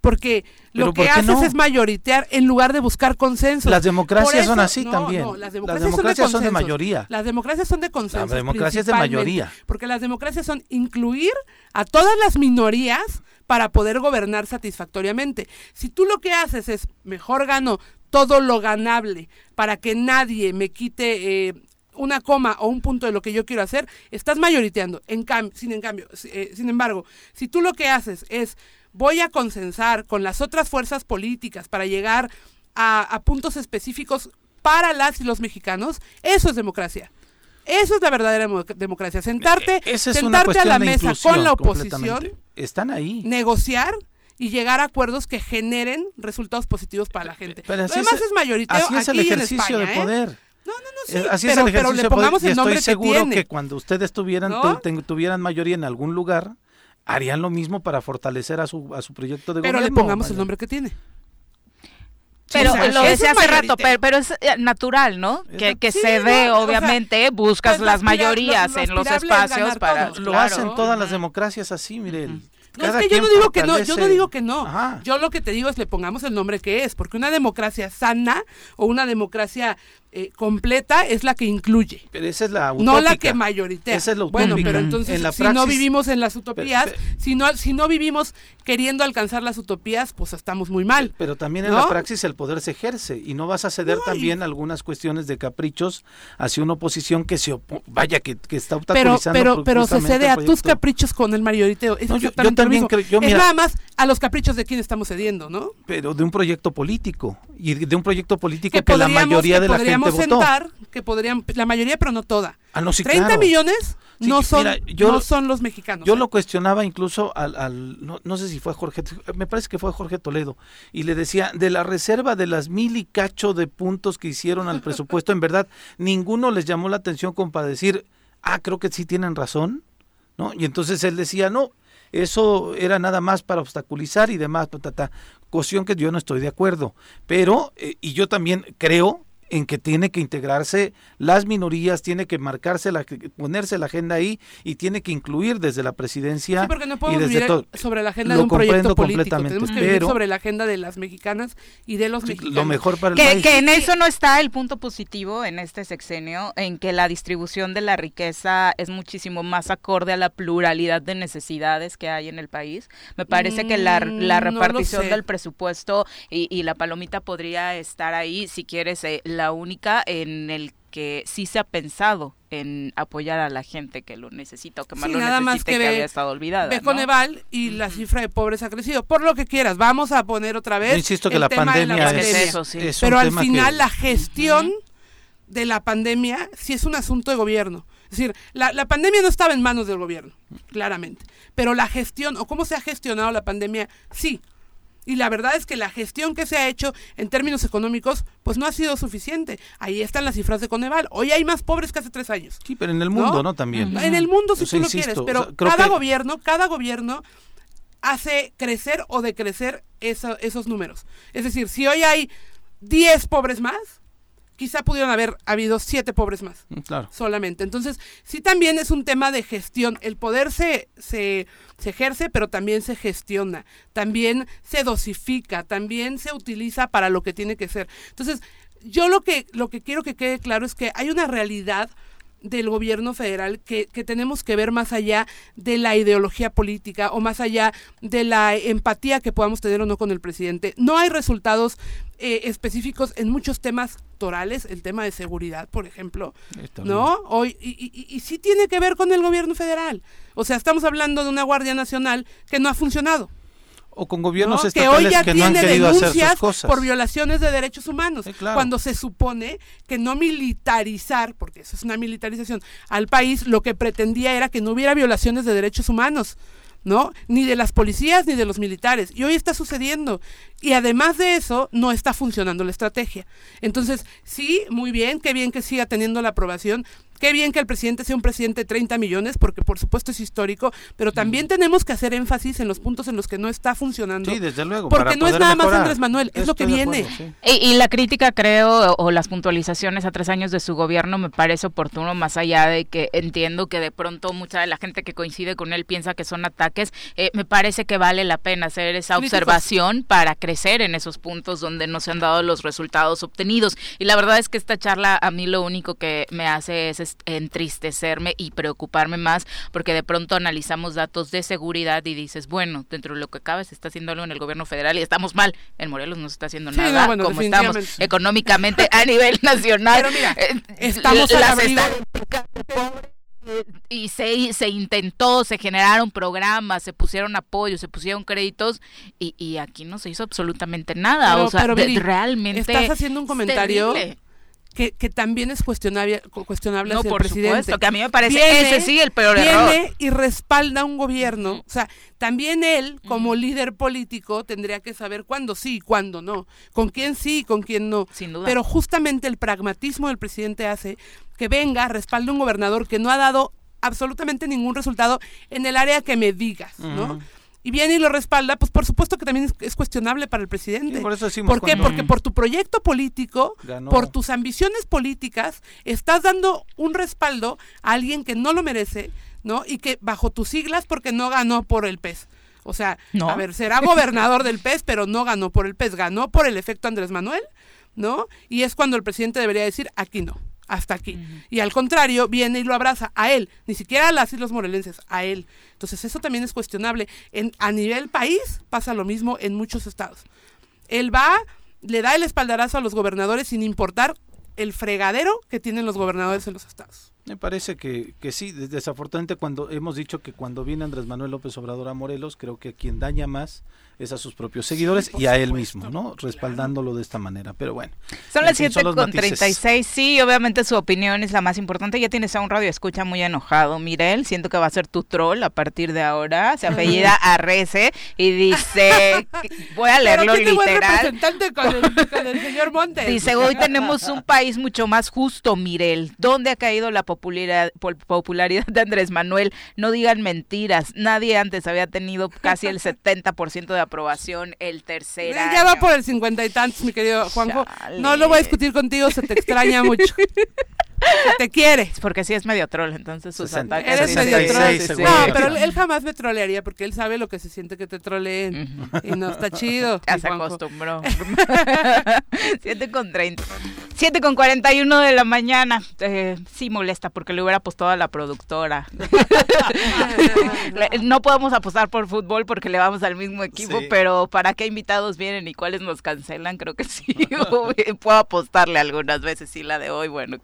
porque lo que haces es mayoritear en lugar de buscar consenso. Las democracias son así también. las democracias, son, de mayoría. Las democracias son de consenso. Las democracias de mayoría. Porque las democracias son incluir a todas las minorías para poder gobernar satisfactoriamente. Si tú lo que haces es mejor gano todo lo ganable para que nadie me quite eh, una coma o un punto de lo que yo quiero hacer, estás mayoriteando. En sin, en cambio, eh, sin embargo, si tú lo que haces es voy a consensar con las otras fuerzas políticas para llegar a, puntos específicos para las y los mexicanos, eso es democracia. Eso es la verdadera democracia. Sentarte, e, sentarte a la mesa con la oposición. Están ahí. Negociar y llegar a acuerdos que generen resultados positivos para la gente. Pero Además es, mayoritario así es el ejercicio de ¿eh? poder. No, no, no, sí, así es el ejercicio pero le pongamos el nombre estoy seguro que, cuando ustedes tuvieran, tuvieran mayoría en algún lugar, harían lo mismo para fortalecer a su, a su proyecto de pero gobierno. Pero le pongamos el nombre que tiene. Pero lo decía hace rato, pero, es natural, ¿no? que, que se ve, obviamente, buscas pues las mayorías en los espacios para... Lo hacen todas las democracias así, miren. No, es que yo no digo que no, yo no digo que no. Yo lo que te digo es le pongamos el nombre que es, porque una democracia sana o una democracia eh, completa es la que incluye. Pero esa es la No la que mayoritea. Esa es la Bueno, pero entonces si no vivimos en las utopías, si no si no vivimos queriendo alcanzar las utopías, pues estamos muy mal. Pero también en la praxis el poder se ejerce y no vas a ceder también algunas cuestiones de caprichos hacia una oposición que se vaya que, que está obstaculizando Pero pero pero se cede a tus caprichos con el mayoriteo. Es yo, también creo, es nada más a los caprichos de quién estamos cediendo, ¿no? Pero de un proyecto político y de un proyecto político que, la mayoría de la gente votó. sentar que podrían la mayoría pero no toda. Ah, no, 30 millones no son no son los mexicanos. Yo ¿eh? lo cuestionaba incluso al, al no, sé si fue Jorge, me parece que fue Jorge Toledo y le decía de la reserva de las mil y cacho de puntos que hicieron al presupuesto, en verdad ninguno les llamó la atención como para decir, ah, creo que sí tienen razón, ¿no? Y entonces él decía, no, eso era nada más para obstaculizar y demás, ta, cuestión que yo no estoy de acuerdo. Pero, eh, y yo también creo en que tiene que integrarse las minorías, tiene que marcarse, la, ponerse la agenda ahí y tiene que incluir desde la presidencia. Sí, porque no podemos vivir sobre la agenda de un proyecto político. Tenemos que vivir sobre la agenda de las mexicanas y de los mexicanos. Lo mejor para el que, país. Que en eso no está el punto positivo en este sexenio, en que la distribución de la riqueza es muchísimo más acorde a la pluralidad de necesidades que hay en el país. Me parece que la, la mm, repartición del presupuesto y, y, la palomita podría estar ahí si quieres eh, la única en el que sí se ha pensado en apoyar a la gente que lo necesita o que más lo nada más que, había estado olvidada. Ve Coneval y la cifra de pobres ha crecido. Por lo que quieras, vamos a poner otra vez. insisto que la pandemia, es, eso, Pero al final la gestión de la pandemia sí es un asunto de gobierno. Es decir, la, la pandemia no estaba en manos del gobierno, claramente. Pero la gestión o cómo se ha gestionado la pandemia, sí. Y la verdad es que la gestión que se ha hecho en términos económicos, pues no ha sido suficiente. Ahí están las cifras de Coneval. Hoy hay más pobres que hace tres años. Sí, pero en el mundo, ¿no? También. En el mundo, si tú lo quieres. Pero cada gobierno, cada gobierno hace crecer o decrecer esos números. Es decir, si hoy hay 10 pobres más, quizá pudieron haber habido siete pobres más. Mm, claro. Solamente. Entonces, sí también es un tema de gestión. El poder se, se, ejerce, pero también se gestiona. También se dosifica, también se utiliza para lo que tiene que ser. Entonces, yo lo que, lo que quiero que quede claro es que hay una realidad del gobierno federal que, que, tenemos que ver más allá de la ideología política o más allá de la empatía que podamos tener o no con el presidente. No hay resultados eh, específicos en muchos temas torales, el tema de seguridad, por ejemplo, ¿no? Hoy, y, y, y sí tiene que ver con el gobierno federal. O sea, estamos hablando de una Guardia Nacional que no ha funcionado o con gobiernos estatales que, hoy ya no han querido hacer sus cosas. por violaciones de derechos humanos, cuando se supone que no militarizar, porque eso es una militarización, al país lo que pretendía era que no hubiera violaciones de derechos humanos. ¿no? Ni de las policías ni de los militares. Y hoy está sucediendo. Y además de eso, no está funcionando la estrategia. Entonces, sí, muy bien, qué bien que siga teniendo la aprobación, Qué bien que el presidente sea un presidente de 30 millones, porque por supuesto es histórico, pero también tenemos que hacer énfasis en los puntos en los que no está funcionando. Sí, desde luego. Porque no es nada más Andrés Manuel, es lo que viene. y, la crítica, creo, o, las puntualizaciones a tres años de su gobierno me parece oportuno, más allá de que entiendo que de pronto mucha de la gente que coincide con él piensa que son ataques, eh, me parece que vale la pena hacer esa observación para crecer en esos puntos donde no se han dado los resultados obtenidos. Y la verdad es que esta charla a mí lo único que me hace es entristecerme y preocuparme más porque de pronto analizamos datos de seguridad y dices, bueno, dentro de lo que cabe se está haciendo algo en el gobierno federal y estamos mal. En Morelos no se está haciendo nada como estamos económicamente a nivel (laughs) nacional. Pero mira, eh, estamos las y se, se intentó, se generaron programas, se pusieron apoyos, se pusieron créditos y, y aquí no se hizo absolutamente nada. o sea, realmente. Estás haciendo un comentario que, que también es cuestionable, cuestionable no, hacia por el presidente. Supuesto, que a mí me parece ese sí el peor error. Viene y respalda un gobierno. O sea, también él, como líder político, tendría que saber cuándo sí y cuándo no. Con quién sí y con quién no. Sin duda. Pero justamente el pragmatismo del presidente hace que venga, respalde un gobernador que no ha dado absolutamente ningún resultado en el área que me digas, ¿no? Y viene y lo respalda, pues por supuesto que también es, cuestionable para el presidente. por, eso ¿Por qué? Porque por tu proyecto político, por tus ambiciones políticas, estás dando un respaldo a alguien que no lo merece, ¿no? Y que bajo tus siglas, porque no ganó por el pez. O sea, a ver, será gobernador del pez, pero no ganó por el pez, ganó por el efecto Andrés Manuel, ¿no? Y es cuando el presidente debería decir, aquí no hasta aquí. Y al contrario, viene y lo abraza a él, ni siquiera a las islas morelenses, a él. Entonces eso también es cuestionable. En, a nivel país pasa lo mismo en muchos estados. Él va, le da el espaldarazo a los gobernadores sin importar el fregadero que tienen los gobernadores en los estados. Me parece que, que sí, desafortunadamente cuando hemos dicho que cuando viene Andrés Manuel López Obrador a Morelos, creo que quien daña más es a sus propios seguidores y a él mismo, ¿no? Respaldándolo de esta manera. Pero bueno. Son las 7 con 36. Sí, obviamente su opinión es la más importante. Ya tienes a un radio escucha muy enojado, Mirel. Siento que va a ser tu troll a partir de ahora. Se apellida (laughs) Arrece y dice, voy a leerlo literal. representante con el, con el señor Montes. Dice, hoy tenemos un país mucho más justo, Mirel. ¿Dónde ha caído la popularidad, popularidad de Andrés Manuel? No digan mentiras. Nadie antes había tenido casi el 70% de aprobación el tercer año. Ya va por el cincuenta y tantos, mi querido Juanjo. No lo voy a discutir contigo, se te extraña mucho. (laughs) (laughs) te quiere. Porque sí es medio troll, entonces sus ataques. Eres medio troll. No, pero él jamás me trolearía porque él sabe lo que se siente que te troleen. Y no está chido. (laughs) Ya se acostumbró. (laughs) 7 con 30. 7 con 41 de la mañana. Eh, sí molesta porque le hubiera apostado a la productora. no podemos apostar por fútbol porque le vamos al mismo equipo, pero ¿para qué invitados vienen y cuáles nos cancelan? Creo que sí. Puedo apostarle algunas veces, sí, la de hoy, bueno,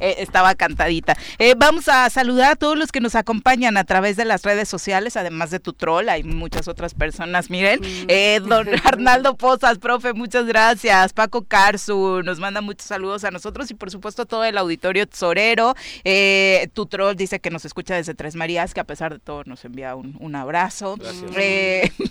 eh, estaba cantadita. Eh, vamos a saludar a todos los que nos acompañan a través de las redes sociales, además de tu troll, hay muchas otras personas, miren. Eh, don (laughs) Arnaldo Pozas, profe, muchas gracias. Paco Carzu nos manda muchos saludos a nosotros y por supuesto todo el auditorio tesorero. tu troll dice que nos escucha desde Tres Marías, que a pesar de todo nos envía un, abrazo.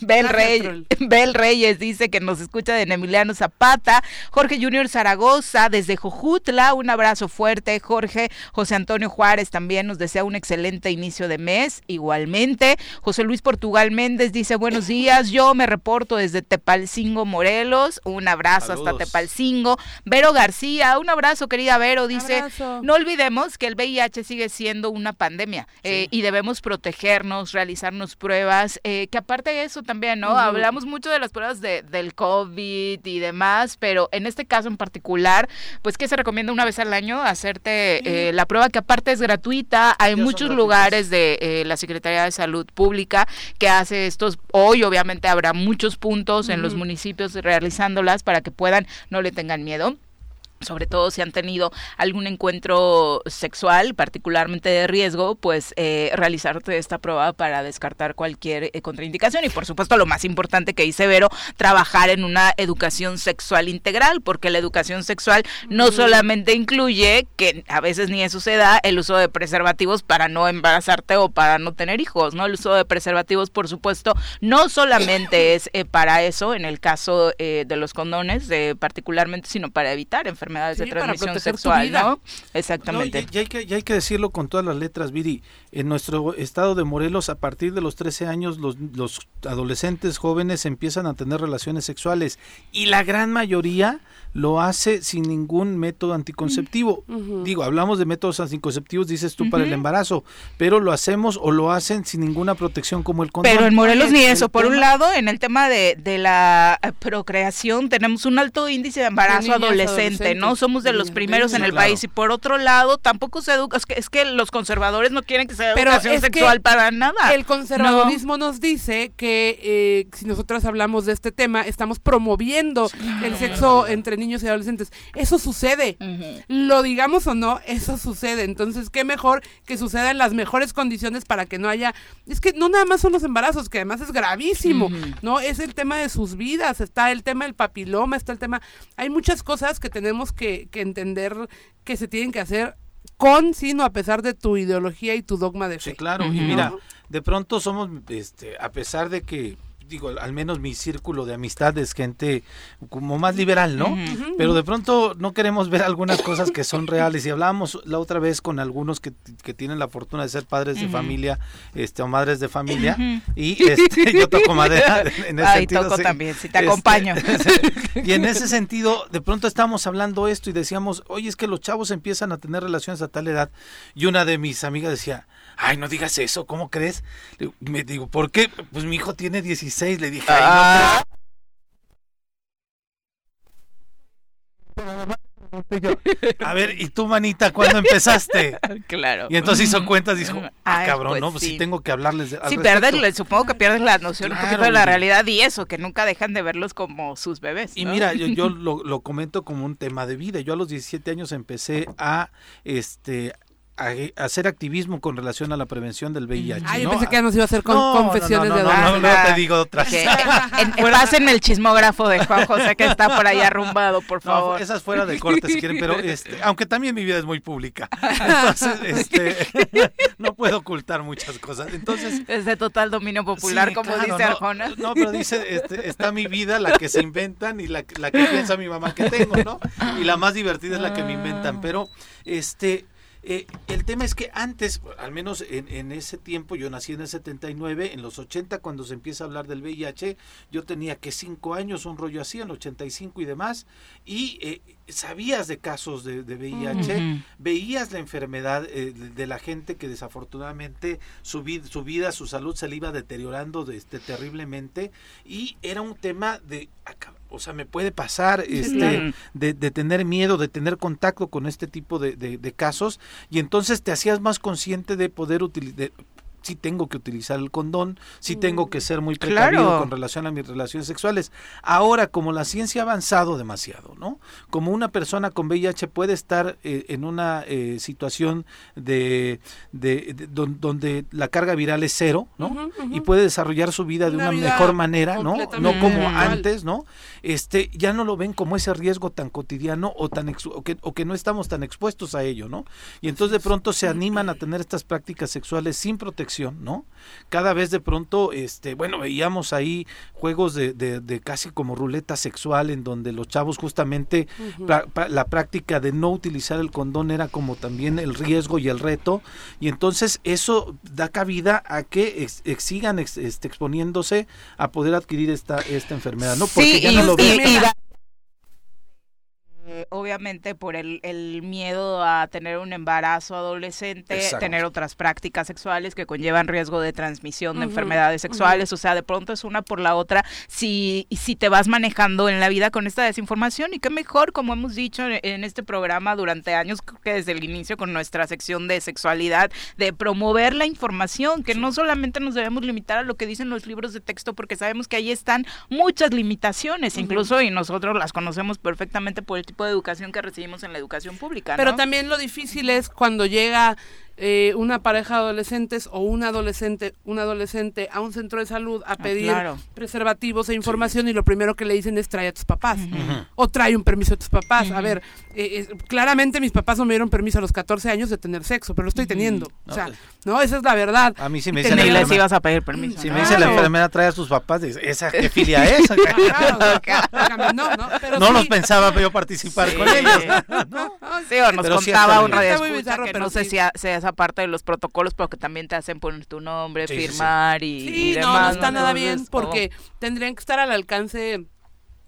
Bel, Rey, Bel Reyes dice que nos escucha de Emiliano Zapata. Jorge Junior Zaragoza desde Jojutla, un abrazo fuerte Jorge. José Antonio Juárez también nos desea un excelente inicio de mes, igualmente. José Luis Portugal Méndez dice buenos días, yo me reporto desde Tepalcingo, Morelos. Un abrazo hasta Tepalcingo. Vero García. Un abrazo, querida Vero. Dice, no olvidemos que el VIH sigue siendo una pandemia eh, y debemos protegernos, realizarnos pruebas, eh, que aparte de eso también, ¿no? Hablamos mucho de las pruebas de, del COVID y demás, pero en este caso en particular, pues que se recomienda una vez al año hacerte eh, la prueba que aparte es gratuita. Hay muchos lugares de la Secretaría de Salud Pública que hace estos, hoy obviamente habrá muchos puntos en los municipios realizándolas para que puedan, no le tengan miedo sobre todo si han tenido algún encuentro sexual, particularmente de riesgo, pues eh, realizarte esta prueba para descartar cualquier eh, contraindicación. Y por supuesto, lo más importante que dice Vero, trabajar en una educación sexual integral, porque la educación sexual no solamente incluye, que a veces ni eso se da, el uso de preservativos para no embarazarte o para no tener hijos, ¿no? El uso de preservativos, por supuesto, no solamente es eh, para eso, en el caso de los condones, particularmente, sino para evitar enfermedades enfermedades de transmisión sexual, ¿no? Exactamente. y, hay que, hay que decirlo con todas las letras, Viri. En nuestro estado de Morelos, a partir de los 13 años, los, los adolescentes jóvenes empiezan a tener relaciones sexuales y la gran mayoría lo hace sin ningún método anticonceptivo. Digo, hablamos de métodos anticonceptivos, dices tú, para el embarazo, pero lo hacemos o lo hacen sin ninguna protección como el condón. Pero en Morelos ni eso. Por un lado, en el tema de, de la eh, procreación, tenemos un alto índice de embarazo adolescente, ¿no? Somos de los primeros en el país. Y por otro lado, tampoco se educa, es que, es que los conservadores no quieren que sea pero educación sexual para nada. El conservadurismo nos dice que eh, si nosotros hablamos de este tema, estamos promoviendo el sexo entre niños y adolescentes. Eso sucede. Lo digamos o no, eso sucede. Entonces, qué mejor que suceda en las mejores condiciones para que no haya... Es que no nada más son los embarazos, que además es gravísimo, ¿no? Es el tema de sus vidas, está el tema del papiloma, está el tema... Hay muchas cosas que tenemos que, que entender que se tienen que hacer con, sino a pesar de tu ideología y tu dogma de fe. Sí, claro. Y mira, de pronto somos, este, a pesar de que digo, al menos mi círculo de amistad es gente como más liberal, ¿no? Pero de pronto no queremos ver algunas cosas que son reales. Y hablábamos la otra vez con algunos que, tienen la fortuna de ser padres de familia, este, o madres de familia, y este, yo toco madera en ese Ay, toco también, si te este, acompaño. (laughs) y en ese sentido, de pronto estábamos hablando esto y decíamos, oye, es que los chavos empiezan a tener relaciones a tal edad. Y una de mis amigas decía, ay, no digas eso, ¿cómo crees? Me digo, ¿por qué? Pues mi hijo tiene 16, le dije, ay, ah. (laughs) A ver, ¿y tú, manita, cuándo empezaste? Claro. Y entonces hizo cuentas y dijo, ah, cabrón, pues no, pues sí. tengo que hablarles. De, sí, perderle, supongo que pierdes la noción un poquito de la realidad y eso, que nunca dejan de verlos como sus bebés. Y mira, yo, yo (laughs) lo, lo, comento como un tema de vida. Yo a los 17 años empecé a, este, hacer activismo con relación a la prevención del VIH. Ah, yo pensé que ya nos iba a hacer con confesiones no, de no, no, no, te digo otras. pasen el chismógrafo de Juan José que está por ahí arrumbado, por favor. esas fuera de corte si quieren, pero este, aunque también mi vida es muy pública. Entonces, (laughs) este, no puedo ocultar muchas cosas. Entonces, es de total dominio popular, como dice Arjona. No, pero dice, este, está mi vida, la que se inventan y la, la que piensa mi mamá que tengo, ¿no? Y la más divertida es la que me inventan, pero este eh, el tema es que antes, al menos en, ese tiempo, yo nací en el 79, en los 80 cuando se empieza a hablar del VIH, yo tenía que 5 años, un rollo así, en el 85 y demás, y eh, sabías de casos de, VIH, veías la enfermedad eh, de, la gente que desafortunadamente su, su vida, su salud se le iba deteriorando este, terriblemente, y era un tema de o sea, me puede pasar este, de, tener miedo, de tener contacto con este tipo de, de, casos y entonces te hacías más consciente de poder utilizar, si tengo que utilizar el condón, si tengo que ser muy precavido con relación a mis relaciones sexuales. Ahora, como la ciencia ha avanzado demasiado, ¿no? Como una persona con VIH puede estar eh, en una eh, situación de, de, donde la carga viral es cero, ¿no? Y puede desarrollar su vida de una, mejor manera, ¿no? No como antes, ¿no? Este, ya no lo ven como ese riesgo tan cotidiano o tan o que, o que no estamos tan expuestos a ello, ¿no? Y entonces de pronto se animan a tener estas prácticas sexuales sin protección ¿no? Cada vez de pronto, este, bueno, veíamos ahí juegos de, de, casi como ruleta sexual en donde los chavos justamente la práctica de no utilizar el condón era como también el riesgo y el reto y entonces eso da cabida a que sigan este, exponiéndose a poder adquirir esta esta enfermedad, ¿no? Porque ya no lo ven obviamente por el, el miedo a tener un embarazo adolescente, Exacto. tener otras prácticas sexuales que conllevan riesgo de transmisión de enfermedades sexuales, o sea, de pronto es una por la otra, si, si te vas manejando en la vida con esta desinformación y qué mejor, como hemos dicho en, en este programa durante años, que desde el inicio con nuestra sección de sexualidad, de promover la información, que no solamente nos debemos limitar a lo que dicen los libros de texto, porque sabemos que ahí están muchas limitaciones, incluso y nosotros las conocemos perfectamente por el tipo de educación que recibimos en la educación pública. Pero también lo difícil es cuando llega eh, una pareja de adolescentes o un adolescente, un adolescente a un centro de salud a pedir claro. preservativos e información y lo primero que le dicen es trae a tus papás o trae un permiso de tus papás. A ver, eh, eh, claramente mis papás no me dieron permiso a los 14 años de tener sexo, pero lo estoy teniendo. O sea, no, esa es la verdad. A mí sí me Ni la les ibas a pedir permiso. Si ¿no? me dice la enfermera trae a sus papás, dice, ¿esa qué filia es? (laughs) Claro, no, no, pero no sí. los pensaba yo participar Sí. con ellos. (laughs) Sí, o nos Pero contaba un radio que pero no sé si a- sea esa parte de los protocolos, pero que también te hacen poner tu nombre, Sí, sí, sí. firmar y, Sí, y no, no está nada bien porque tendrían que estar al alcance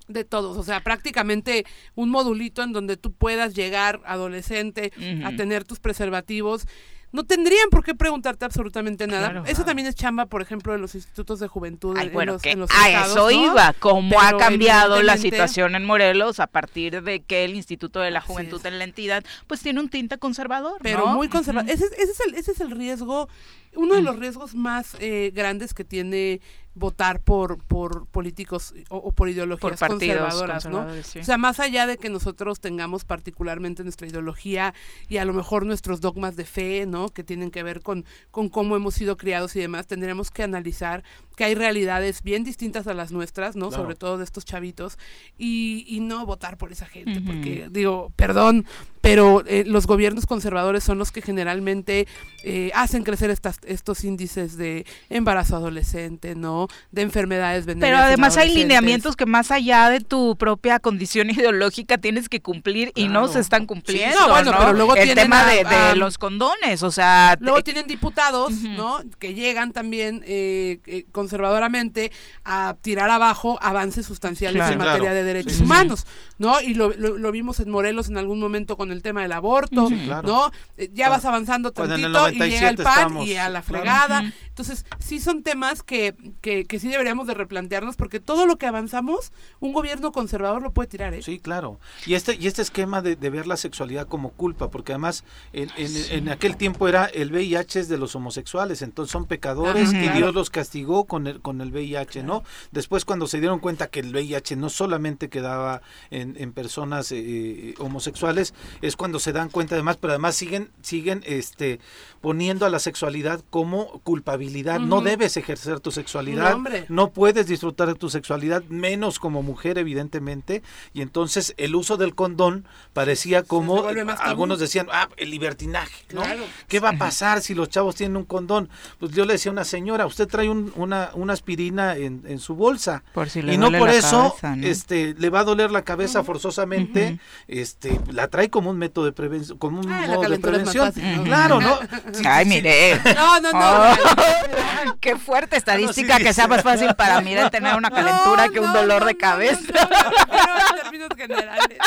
de todos, o sea, prácticamente un modulito en donde tú puedas llegar adolescente a tener tus preservativos. No tendrían por qué preguntarte absolutamente nada. Claro. eso también es chamba, por ejemplo, de los institutos de juventud Ay, en, bueno, los, que en los a estados, eso ¿no? iba, cómo ha cambiado la situación en Morelos a partir de que el Instituto de la Juventud en la entidad, pues tiene un tinte conservador, pero ¿no? muy conservador. Ese, es- ese es el, ese es el riesgo, uno de Mm. los riesgos más eh, grandes que tiene votar por, por políticos o, o por ideologías por conservadoras, ¿no? conservadores, sí. O sea, más allá de que nosotros tengamos particularmente nuestra ideología y a lo mejor nuestros dogmas de fe, ¿no? Que tienen que ver con, con cómo hemos sido criados y demás, tendremos que analizar que hay realidades bien distintas a las nuestras, ¿no? Claro. Sobre todo de estos chavitos, y, y no votar por esa gente, porque digo, perdón, pero eh, los gobiernos conservadores son los que generalmente eh, hacen crecer estas, estos índices de embarazo adolescente, ¿no? De enfermedades venéreas. Pero además hay lineamientos que más allá de tu propia condición (laughs) ideológica tienes que cumplir y no se están cumpliendo. no, bueno, ¿no? pero luego el tienen tema a- de, de a- los condones, o sea, Luego te- tienen diputados. ¿no? Que llegan también eh, eh, conservadoramente a tirar abajo avances sustanciales Claro. en materia claro. de derechos Sí, sí, sí. humanos, ¿no? Y lo, lo- lo vimos en Morelos en algún momento con el tema del aborto, Sí, claro. ¿no? Eh, ya vas avanzando el tantito y llega el 97 PAN y a la fregada. Entonces, sí son temas que, que, que sí deberíamos de replantearnos porque todo lo que avanzamos, un gobierno conservador lo puede tirar, ¿eh? Sí, claro. Y este y este esquema de, de ver la sexualidad como culpa, porque además en, en- en aquel tiempo era el VIH es de los homosexuales, entonces son pecadores Ajá. y Claro. Dios los castigó con el con el VIH, ¿no? Después cuando se dieron cuenta que el VIH no solamente quedaba en, en personas eh, homosexuales, es cuando se dan cuenta además, pero además siguen siguen este poniendo a la sexualidad como culpabilidad. No debes ejercer tu sexualidad, No, hombre. no puedes disfrutar de tu sexualidad, menos como mujer, evidentemente, y entonces el uso del condón parecía como, algunos decían, ah, el libertinaje, ¿no? Claro. ¿Qué va a pasar si los chavos tienen un condón? Pues yo le decía a una señora, usted trae un- una, una aspirina en, en su bolsa, Por si le y no duele por la eso cabeza, ¿no? este le va a doler la cabeza forzosamente, este la trae como un método de prevención, como un Ah, modo de prevención. fácil, ¿no? Claro, ¿no? Sí, Ay, sí, mire. No, no, no. Oh, qué fuerte estadística sí, que sea más fácil para mí tener una calentura No, que un dolor no, de no, cabeza. No, no, me refiero en términos generales.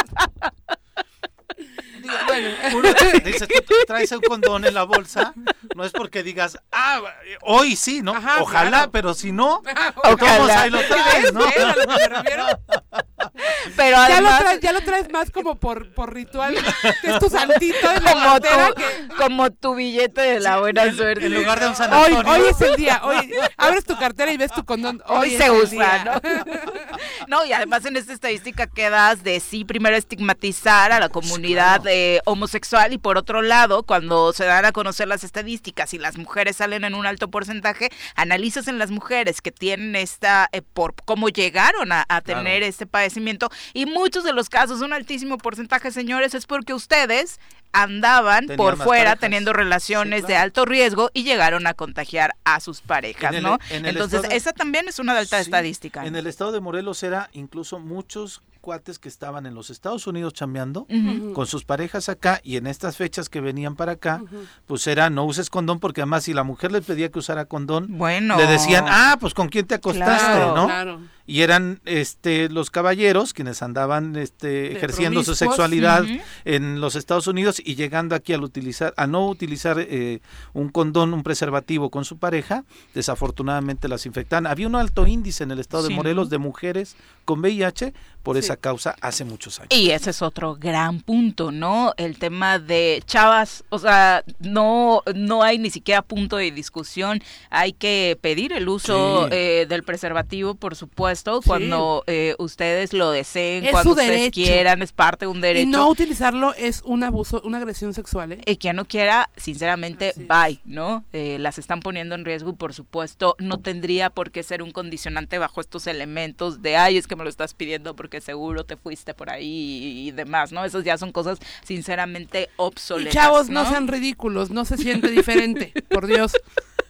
Digo, bueno. Uno dice, tú traes un condón en la bolsa, no es porque digas, ah, hoy sí, ¿no? Ajá, Ojalá, claro. pero si no, (laughs) Ojalá. todos ahí lo traes, ¿no? (laughs) Pero Ya lo, además, traes, ya lo traes más como por, por ritual, que es tu santito en la como tu, que... como tu billete de la buena suerte. En lugar de un Hoy, sanatorio. hoy es el día, hoy abres tu cartera y ves tu condón. Hoy, Hoy se usa. ¿no? (laughs) No, y además en esta estadística quedas de sí, primero estigmatizar a la comunidad eh, homosexual y por otro lado, cuando se dan a conocer las estadísticas y las mujeres salen en un alto porcentaje, analizas en las mujeres que tienen esta, eh, por cómo llegaron a, a Claro. tener este y muchos de los casos, un altísimo porcentaje, señores, es porque ustedes andaban Tenían por fuera parejas. teniendo relaciones Sí, de alto riesgo y llegaron a contagiar a sus parejas, En el- ¿no? en el Entonces, esa también es una alta Sí, estadística. En el estado de Morelos era incluso muchos cuates que estaban en los Estados Unidos chambeando con sus parejas acá y en estas fechas que venían para acá, pues era no uses condón porque además si la mujer le pedía que usara condón, Bueno. le decían, ah, pues con quién te acostaste, Claro, ¿no? Claro. Y eran este los caballeros quienes andaban este ejerciendo su sexualidad en los Estados Unidos y llegando aquí al utilizar a no utilizar eh, un condón un preservativo con su pareja desafortunadamente las infectan había un alto índice en el estado de Sí. Morelos de mujeres con VIH por Sí. esa causa hace muchos años Y ese es otro gran punto, ¿no? El tema de chavas, o sea, no, no hay ni siquiera punto de discusión. Hay que pedir el uso Sí. eh, del preservativo, por supuesto, Cuando eh, ustedes lo deseen, Es cuando ustedes derecho. quieran, es parte de un derecho. Y no utilizarlo es un abuso, una agresión sexual, ¿eh? Y quien no quiera, sinceramente, bye, ¿no? Eh, las están poniendo en riesgo y por supuesto no tendría por qué ser un condicionante bajo estos elementos de, ay, es que me lo estás pidiendo porque seguro te fuiste por ahí y, demás, ¿no? Esas ya son cosas sinceramente Y obsoletas. chavos, no sean ridículos, no se siente diferente, (laughs) por Dios.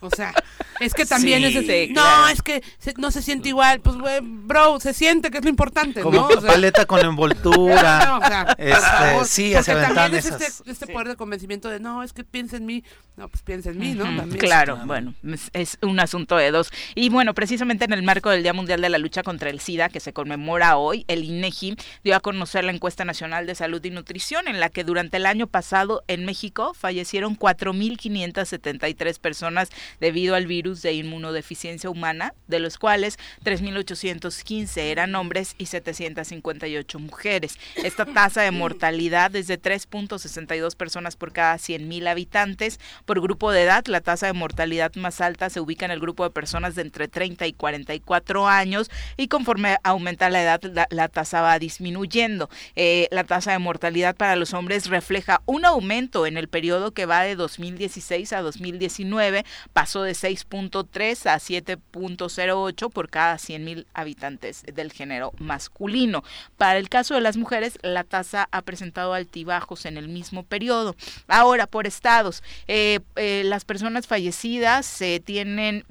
O sea, es que también Sí, es sí, no, claro. es que se- no se siente igual, pues güey, bro, se siente que es lo importante, como ¿no? O sea, paleta con envoltura (laughs) no, o sea, Este, favor, sí, porque se aventan también es esas- este, este Sí. poder de convencimiento de no, es que piensa en mí, no, pues piensa en mí, ¿no? También. Claro, Claro. bueno, es, es un asunto de dos. Y bueno, precisamente en el marco del Día Mundial de la Lucha contra el SIDA, que se conmemora hoy, el INEGI dio a conocer la encuesta nacional de salud y nutrición, en la que durante el año pasado en México fallecieron 4.573 personas debido al virus de inmunodeficiencia humana, de los cuales 3.815 eran hombres y 758 mujeres. Esta tasa de mortalidad es de 3.62 personas por cada 100.000 habitantes. Por grupo de edad, la tasa de mortalidad más alta se ubica en el grupo de personas de entre 30 y 44 años y conforme aumenta la edad, la, la tasa va disminuyendo. Eh, la tasa de mortalidad para los hombres refleja un aumento en el periodo que va de 2016 a 2019, pasó de 6.3 a 7.08 por cada 100.000 habitantes del género masculino. Para el caso de las mujeres, la tasa ha presentado altibajos en el mismo periodo. Ahora, por estados, eh, eh, las personas fallecidas eh, tienen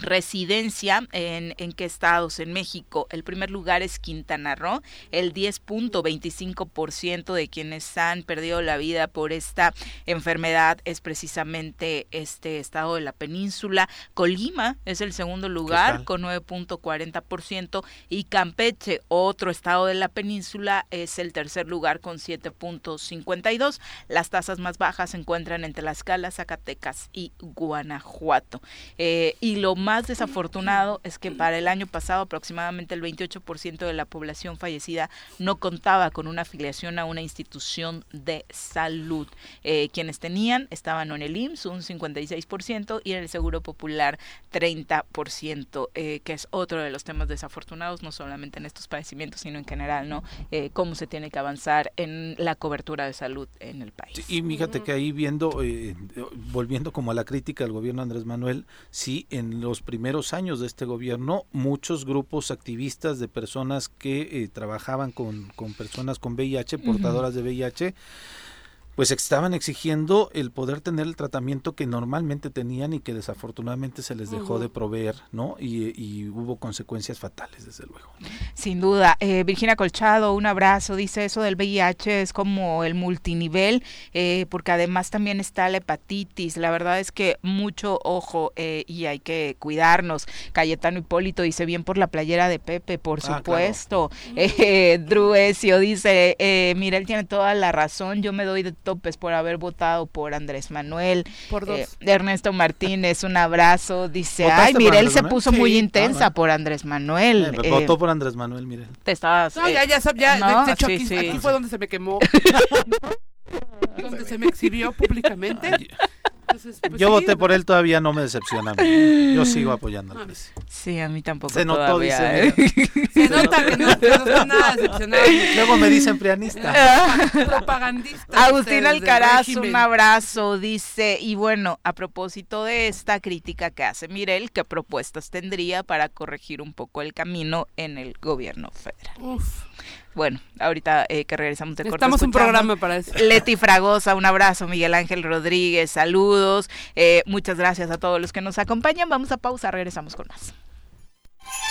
residencia en, en qué estados en México. El primer lugar es Quintana Roo, el 10.25% de quienes han perdido la vida por esta enfermedad es precisamente este estado de la península. Colima es el segundo lugar con 9.40% y Campeche, otro estado de la península, es el tercer lugar con 7.52. Las tasas más bajas se encuentran en Tlaxcala, Zacatecas y Guanajuato. Eh, y lo más desafortunado es que para el año pasado aproximadamente el 28% de la población fallecida no contaba con una afiliación a una institución de salud. Eh, quienes tenían estaban en el IMSS un 56% y en el Seguro Popular 30%, eh, que es otro de los temas desafortunados, no solamente en estos padecimientos, sino en general, ¿no? Eh, cómo se tiene que avanzar en la cobertura de salud en el país. Y fíjate que ahí viendo, eh, volviendo como a la crítica al gobierno Andrés Manuel, sí, en los primeros años de este gobierno, muchos grupos activistas de personas que eh, trabajaban con, con personas con VIH, portadoras de VIH, pues estaban exigiendo el poder tener el tratamiento que normalmente tenían y que desafortunadamente se les dejó de proveer, ¿no? Y, y hubo consecuencias fatales, desde luego. ¿no? Sin duda. Eh, Virginia Colchado, un abrazo. Dice eso del VIH es como el multinivel, eh, porque además también está la hepatitis. La verdad es que mucho ojo eh, y hay que cuidarnos. Cayetano Hipólito dice bien por la playera de Pepe, por Ah, supuesto. (laughs) Eh, Druesio dice, eh, mira, él tiene toda la razón. Yo me doy de topes por haber votado por Andrés Manuel. Por dos. Eh, Ernesto Martínez, un abrazo. Dice, ¿Votaste ay, Mirel se puso Sí. muy Ah, intensa por Andrés Manuel. Eh, Eh, votó por Andrés Manuel, miren. te estabas... No, eh, ya, ya, ya, ¿no? de hecho Sí, aquí, sí. aquí fue donde se me quemó. (laughs) donde se me exhibió públicamente. Entonces, pues, Yo sí, voté por él, todavía no me decepciona. a mí. Yo sigo apoyando al Ah. presidente. Sí, a mí tampoco Se notó, todavía, dice, ¿eh? Se nota que no, no está nada decepcionado. Luego me dicen prianista. (laughs) Propagandista. Agustín Alcaraz, un abrazo, dice, y bueno, a propósito de esta crítica que hace Mirel, ¿qué propuestas tendría para corregir un poco el camino en el gobierno federal? Uf, Bueno, ahorita eh, que regresamos de corte necesitamos un programa para eso. Leti Fragosa, un abrazo, Miguel Ángel Rodríguez, saludos, eh, muchas gracias a todos los que nos acompañan, vamos a pausa, regresamos con más.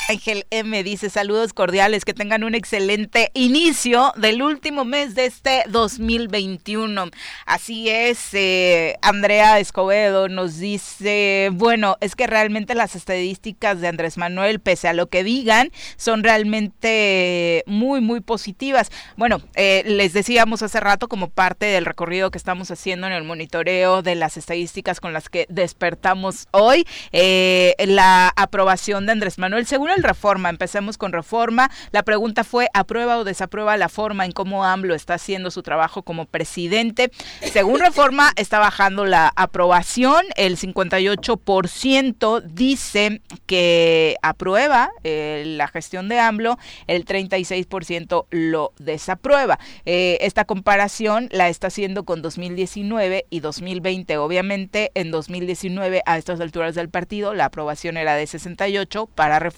Ángel M dice saludos cordiales, que tengan un excelente inicio del último mes de este 2021. Así es, eh, Andrea Escobedo nos dice, bueno, es que realmente las estadísticas de Andrés Manuel, pese a lo que digan, son realmente muy, muy positivas. Bueno, eh, les decíamos hace rato como parte del recorrido que estamos haciendo en el monitoreo de las estadísticas con las que despertamos hoy, eh, la aprobación de Andrés Manuel, según reforma. Empecemos con reforma. La pregunta fue, ¿aprueba o desaprueba la forma en cómo AMLO está haciendo su trabajo como presidente? Según reforma, (laughs) está bajando la aprobación. El 58% dice que aprueba eh, la gestión de AMLO, el 36% lo desaprueba. Eh, esta comparación la está haciendo con 2019 y 2020. Obviamente, en 2019, a estas alturas del partido, la aprobación era de 68 para reforma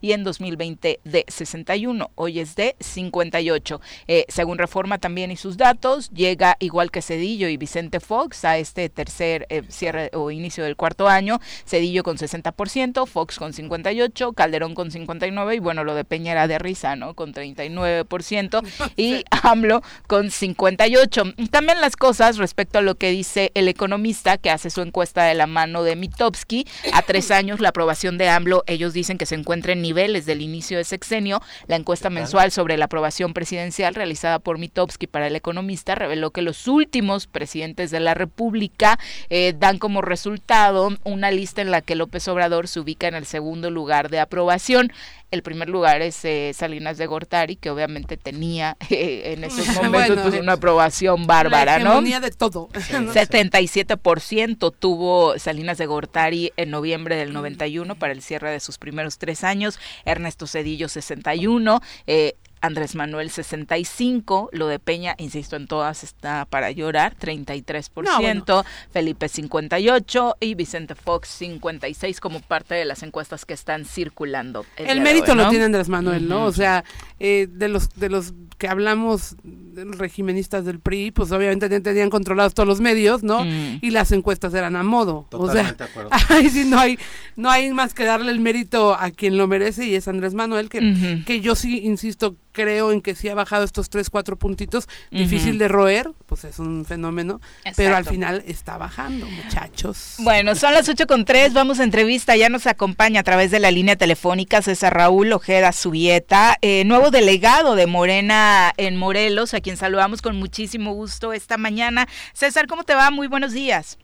y en 2020 de 61. Hoy es de 58. Eh, según Reforma también y sus datos, llega igual que Cedillo y Vicente Fox a este tercer eh, cierre o inicio del cuarto año. Cedillo con 60%, Fox con 58, Calderón con 59 y bueno, lo de Peña era de risa, ¿no? Con 39% y (laughs) AMLO con 58. También las cosas respecto a lo que dice el economista que hace su encuesta de la mano de Mitowski. A tres años la aprobación de AMLO, ellos dicen que se encuentra entre niveles del inicio de sexenio. La encuesta mensual sobre la aprobación presidencial realizada por Mitowski para el economista reveló que los últimos presidentes de la República eh, dan como resultado una lista en la que López Obrador se ubica en el segundo lugar de aprobación. El primer lugar es eh, Salinas de Gortari, que obviamente tenía (laughs) eh, en (laughs) esos momentos pues, una aprobación bárbara, la ¿no? de todo. 77% (laughs) tuvo Salinas de Gortari en noviembre del 91 para el cierre de sus primeros tres años. Ernesto Cedillo 61, eh, Andrés Manuel 65, lo de Peña, insisto en todas, está para llorar, 33%, Felipe 58 y Vicente Fox 56 como parte de las encuestas que están circulando. El, mérito lo tiene Andrés Manuel, ¿no? O sea, eh, de los de los que hablamos regimenistas del PRI, pues obviamente tenían controlados todos los medios, ¿no? Mm. Y las encuestas eran a modo. Totalmente o sea, ahí (laughs) sí no hay, no hay más que darle el mérito a quien lo merece y es Andrés Manuel, que, que yo sí insisto creo en que sí ha bajado estos tres, cuatro puntitos, difícil de roer, pues es un fenómeno, pero al final está bajando, muchachos. Bueno, son las ocho con tres, vamos a entrevista, ya nos acompaña a través de la línea telefónica César Raúl Ojeda Subieta, eh, nuevo delegado de Morena en Morelos, a quien saludamos con muchísimo gusto esta mañana. César, ¿cómo te va? Muy buenos días.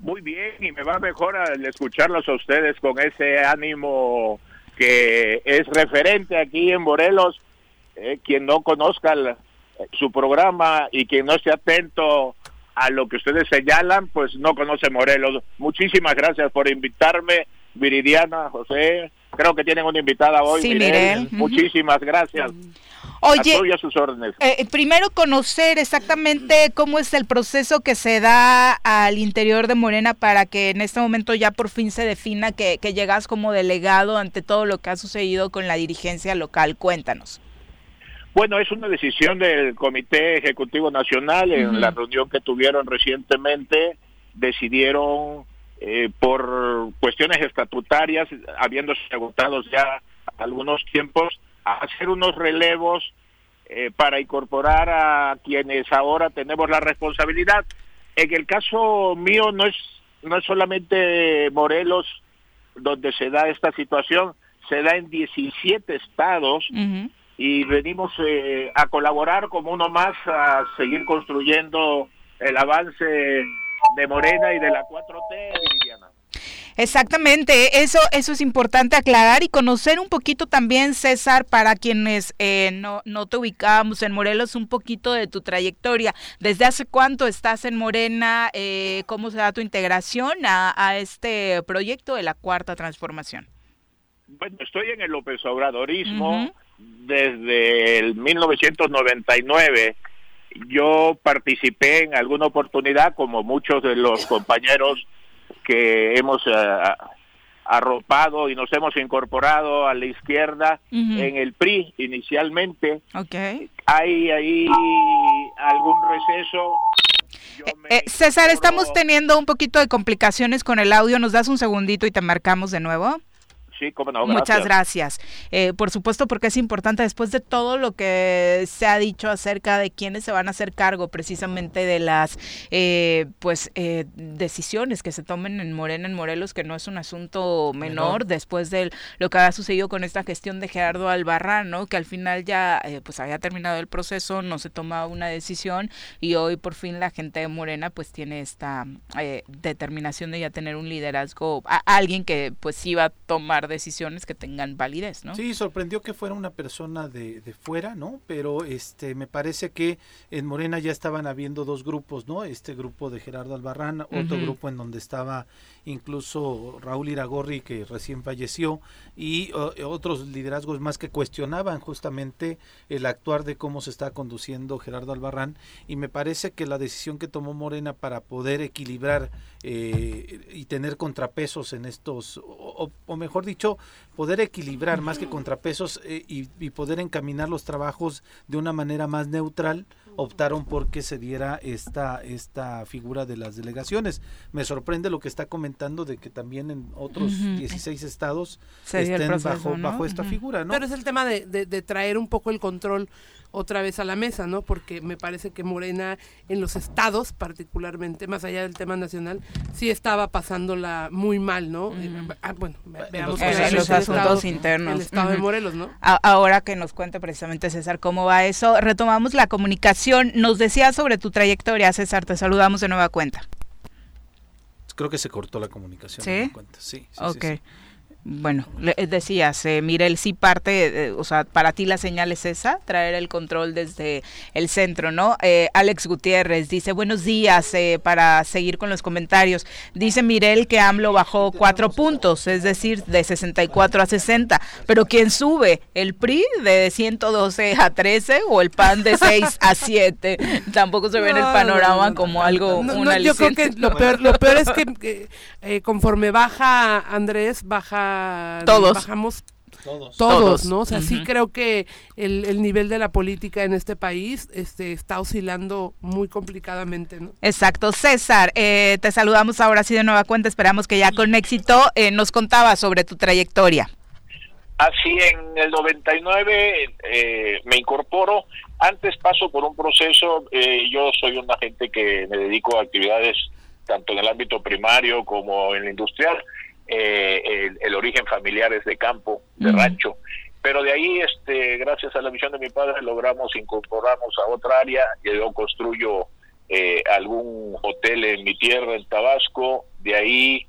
Muy bien, y me va mejor al escucharlos a ustedes con ese ánimo que es referente aquí en Morelos eh, quien no conozca su programa y quien no esté atento a lo que ustedes señalan, pues no conoce Morelos. Muchísimas gracias por invitarme, Viridiana, José. Creo que tienen una invitada hoy. Sí, Muchísimas gracias. Oye, a sus órdenes. Eh, primero conocer exactamente cómo es el proceso que se da al interior de Morena para que en este momento ya por fin se defina que, que llegas como delegado ante todo lo que ha sucedido con la dirigencia local. Cuéntanos. Bueno, es una decisión del Comité Ejecutivo Nacional en la reunión que tuvieron recientemente. Decidieron eh, por cuestiones estatutarias, habiéndose agotado ya algunos tiempos, hacer unos relevos eh, para incorporar a quienes ahora tenemos la responsabilidad. En el caso mío no es no es solamente Morelos donde se da esta situación, se da en 17 estados y venimos eh, a colaborar como uno más a seguir construyendo el avance de Morena y de la 4T, Viviana. Exactamente, eso, eso es importante aclarar y conocer un poquito también, César, para quienes eh, no, no te ubicábamos en Morelos, un poquito de tu trayectoria. ¿Desde hace cuánto estás en Morena? Eh, ¿Cómo se da tu integración a, este proyecto de la Cuarta Transformación? Bueno, estoy en el López Obradorismo desde el 1999 yo participé en alguna oportunidad, como muchos de los compañeros (laughs) que hemos eh, arropado y nos hemos incorporado a la izquierda en el PRI inicialmente. Okay. Hay ahí algún receso. Eh, eh, César, estamos teniendo un poquito de complicaciones con el audio. ¿Nos das un segundito y te marcamos de nuevo? Sí, cómo no. Muchas gracias. Eh, por supuesto, porque es importante después de todo lo que se ha dicho acerca de quiénes se van a hacer cargo precisamente de las eh, pues eh, decisiones que se tomen en Morena, en Morelos, que no es un asunto menor, después de lo que ha sucedido con esta gestión de Gerardo Albarrán, ¿no? que al final ya pues había terminado el proceso, no se tomaba una decisión y hoy por fin la gente de Morena pues tiene esta determinación de ya tener un liderazgo, a, alguien que pues iba a tomar decisiones que tengan validez, ¿no? Sí, sorprendió que fuera una persona de, de fuera, ¿no? Pero este me parece que en Morena ya estaban habiendo dos grupos, ¿no? Este grupo de Gerardo Albarrán, otro grupo en donde estaba incluso Raúl Iragorri que recién falleció y otros liderazgos más que cuestionaban justamente el actuar de cómo se está conduciendo Gerardo Albarrán y me parece que la decisión que tomó Morena para poder equilibrar eh, y tener contrapesos en estos o, mejor dicho poder equilibrar más que contrapesos eh, y, y poder encaminar los trabajos de una manera más neutral optaron por que se diera esta, esta figura de las delegaciones. Me sorprende lo que está comentando de que también en otros 16 estados estén bajo, bajo esta figura, ¿no? Pero es el tema de, de, traer un poco el control otra vez a la mesa, ¿no? Porque me parece que Morena en los estados particularmente, más allá del tema nacional, sí estaba pasándola muy mal, ¿no? Eh, ah, bueno, veamos en los, asuntos internos. El estado de Morelos, ¿no? ahora que nos cuente precisamente César cómo va eso, retomamos la comunicación. Nos decía sobre tu trayectoria, César, te saludamos de nueva cuenta. Creo que se cortó la comunicación. ¿Sí? Cuenta. Sí, sí, sí bueno, eh, decías, eh, Mirel, sí parte, eh, o sea, para ti la señal es esa, traer el control desde el centro, ¿no? Eh, Alex Gutiérrez dice, buenos días, para seguir con los comentarios. Dice Mirel que AMLO bajó cuatro puntos, es decir, de 64 a 60, pero ¿quién sube? ¿El PRI de 112 a 13 o el PAN de 6 a 7? (laughs) Tampoco se ve en el panorama como algo, una Yo creo que lo peor, lo peor es que conforme baja Andrés, baja todos. bajamos todos. todos, ¿no? O sea, sí creo que el, nivel de la política en este país este, está oscilando muy complicadamente, ¿no? Exacto. César, eh, te saludamos ahora sí de nueva cuenta, esperamos que ya con éxito eh, nos contabas sobre tu trayectoria. Así, en el 99 eh, me incorporo, antes paso por un proceso, yo soy una gente que me dedico a actividades tanto en el ámbito primario como en el industrial, eh, el, origen familiar es de campo, de rancho, pero de ahí, este, gracias a la visión de mi padre, logramos incorporarnos a otra área, yo construyo eh, algún hotel en mi tierra, en Tabasco, de ahí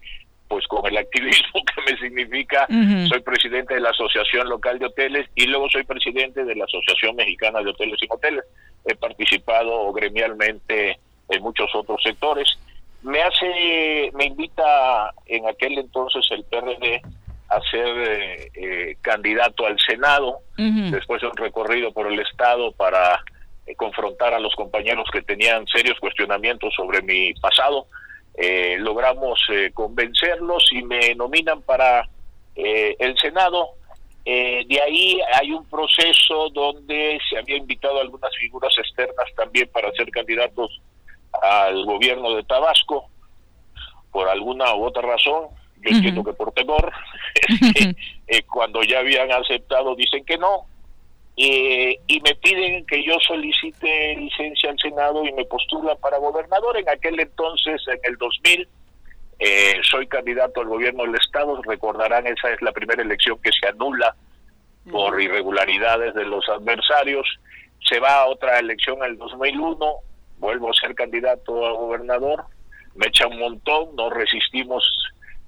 pues con el activismo (laughs) que me significa, soy presidente de la Asociación Local de Hoteles y luego soy presidente de la Asociación Mexicana de Hoteles y Moteles. He participado gremialmente en muchos otros sectores me hace, me invita en aquel entonces el PRD a ser eh, eh, candidato al Senado, después de un recorrido por el Estado para eh, confrontar a los compañeros que tenían serios cuestionamientos sobre mi pasado. logramos convencerlos y me nominan para el Senado. de ahí hay un proceso donde se había invitado a algunas figuras externas también para ser candidatos al gobierno de Tabasco por alguna u otra razón. Yo entiendo que por temor, (laughs) eh, cuando ya habían aceptado dicen que no, y me piden que yo solicite licencia al Senado y me postula para gobernador. En aquel entonces, en el 2000, eh, soy candidato al gobierno del Estado. Recordarán, esa es la primera elección que se anula por irregularidades de los adversarios. Se va a otra elección en el 2001 vuelvo a ser candidato a gobernador, me echa un montón, no resistimos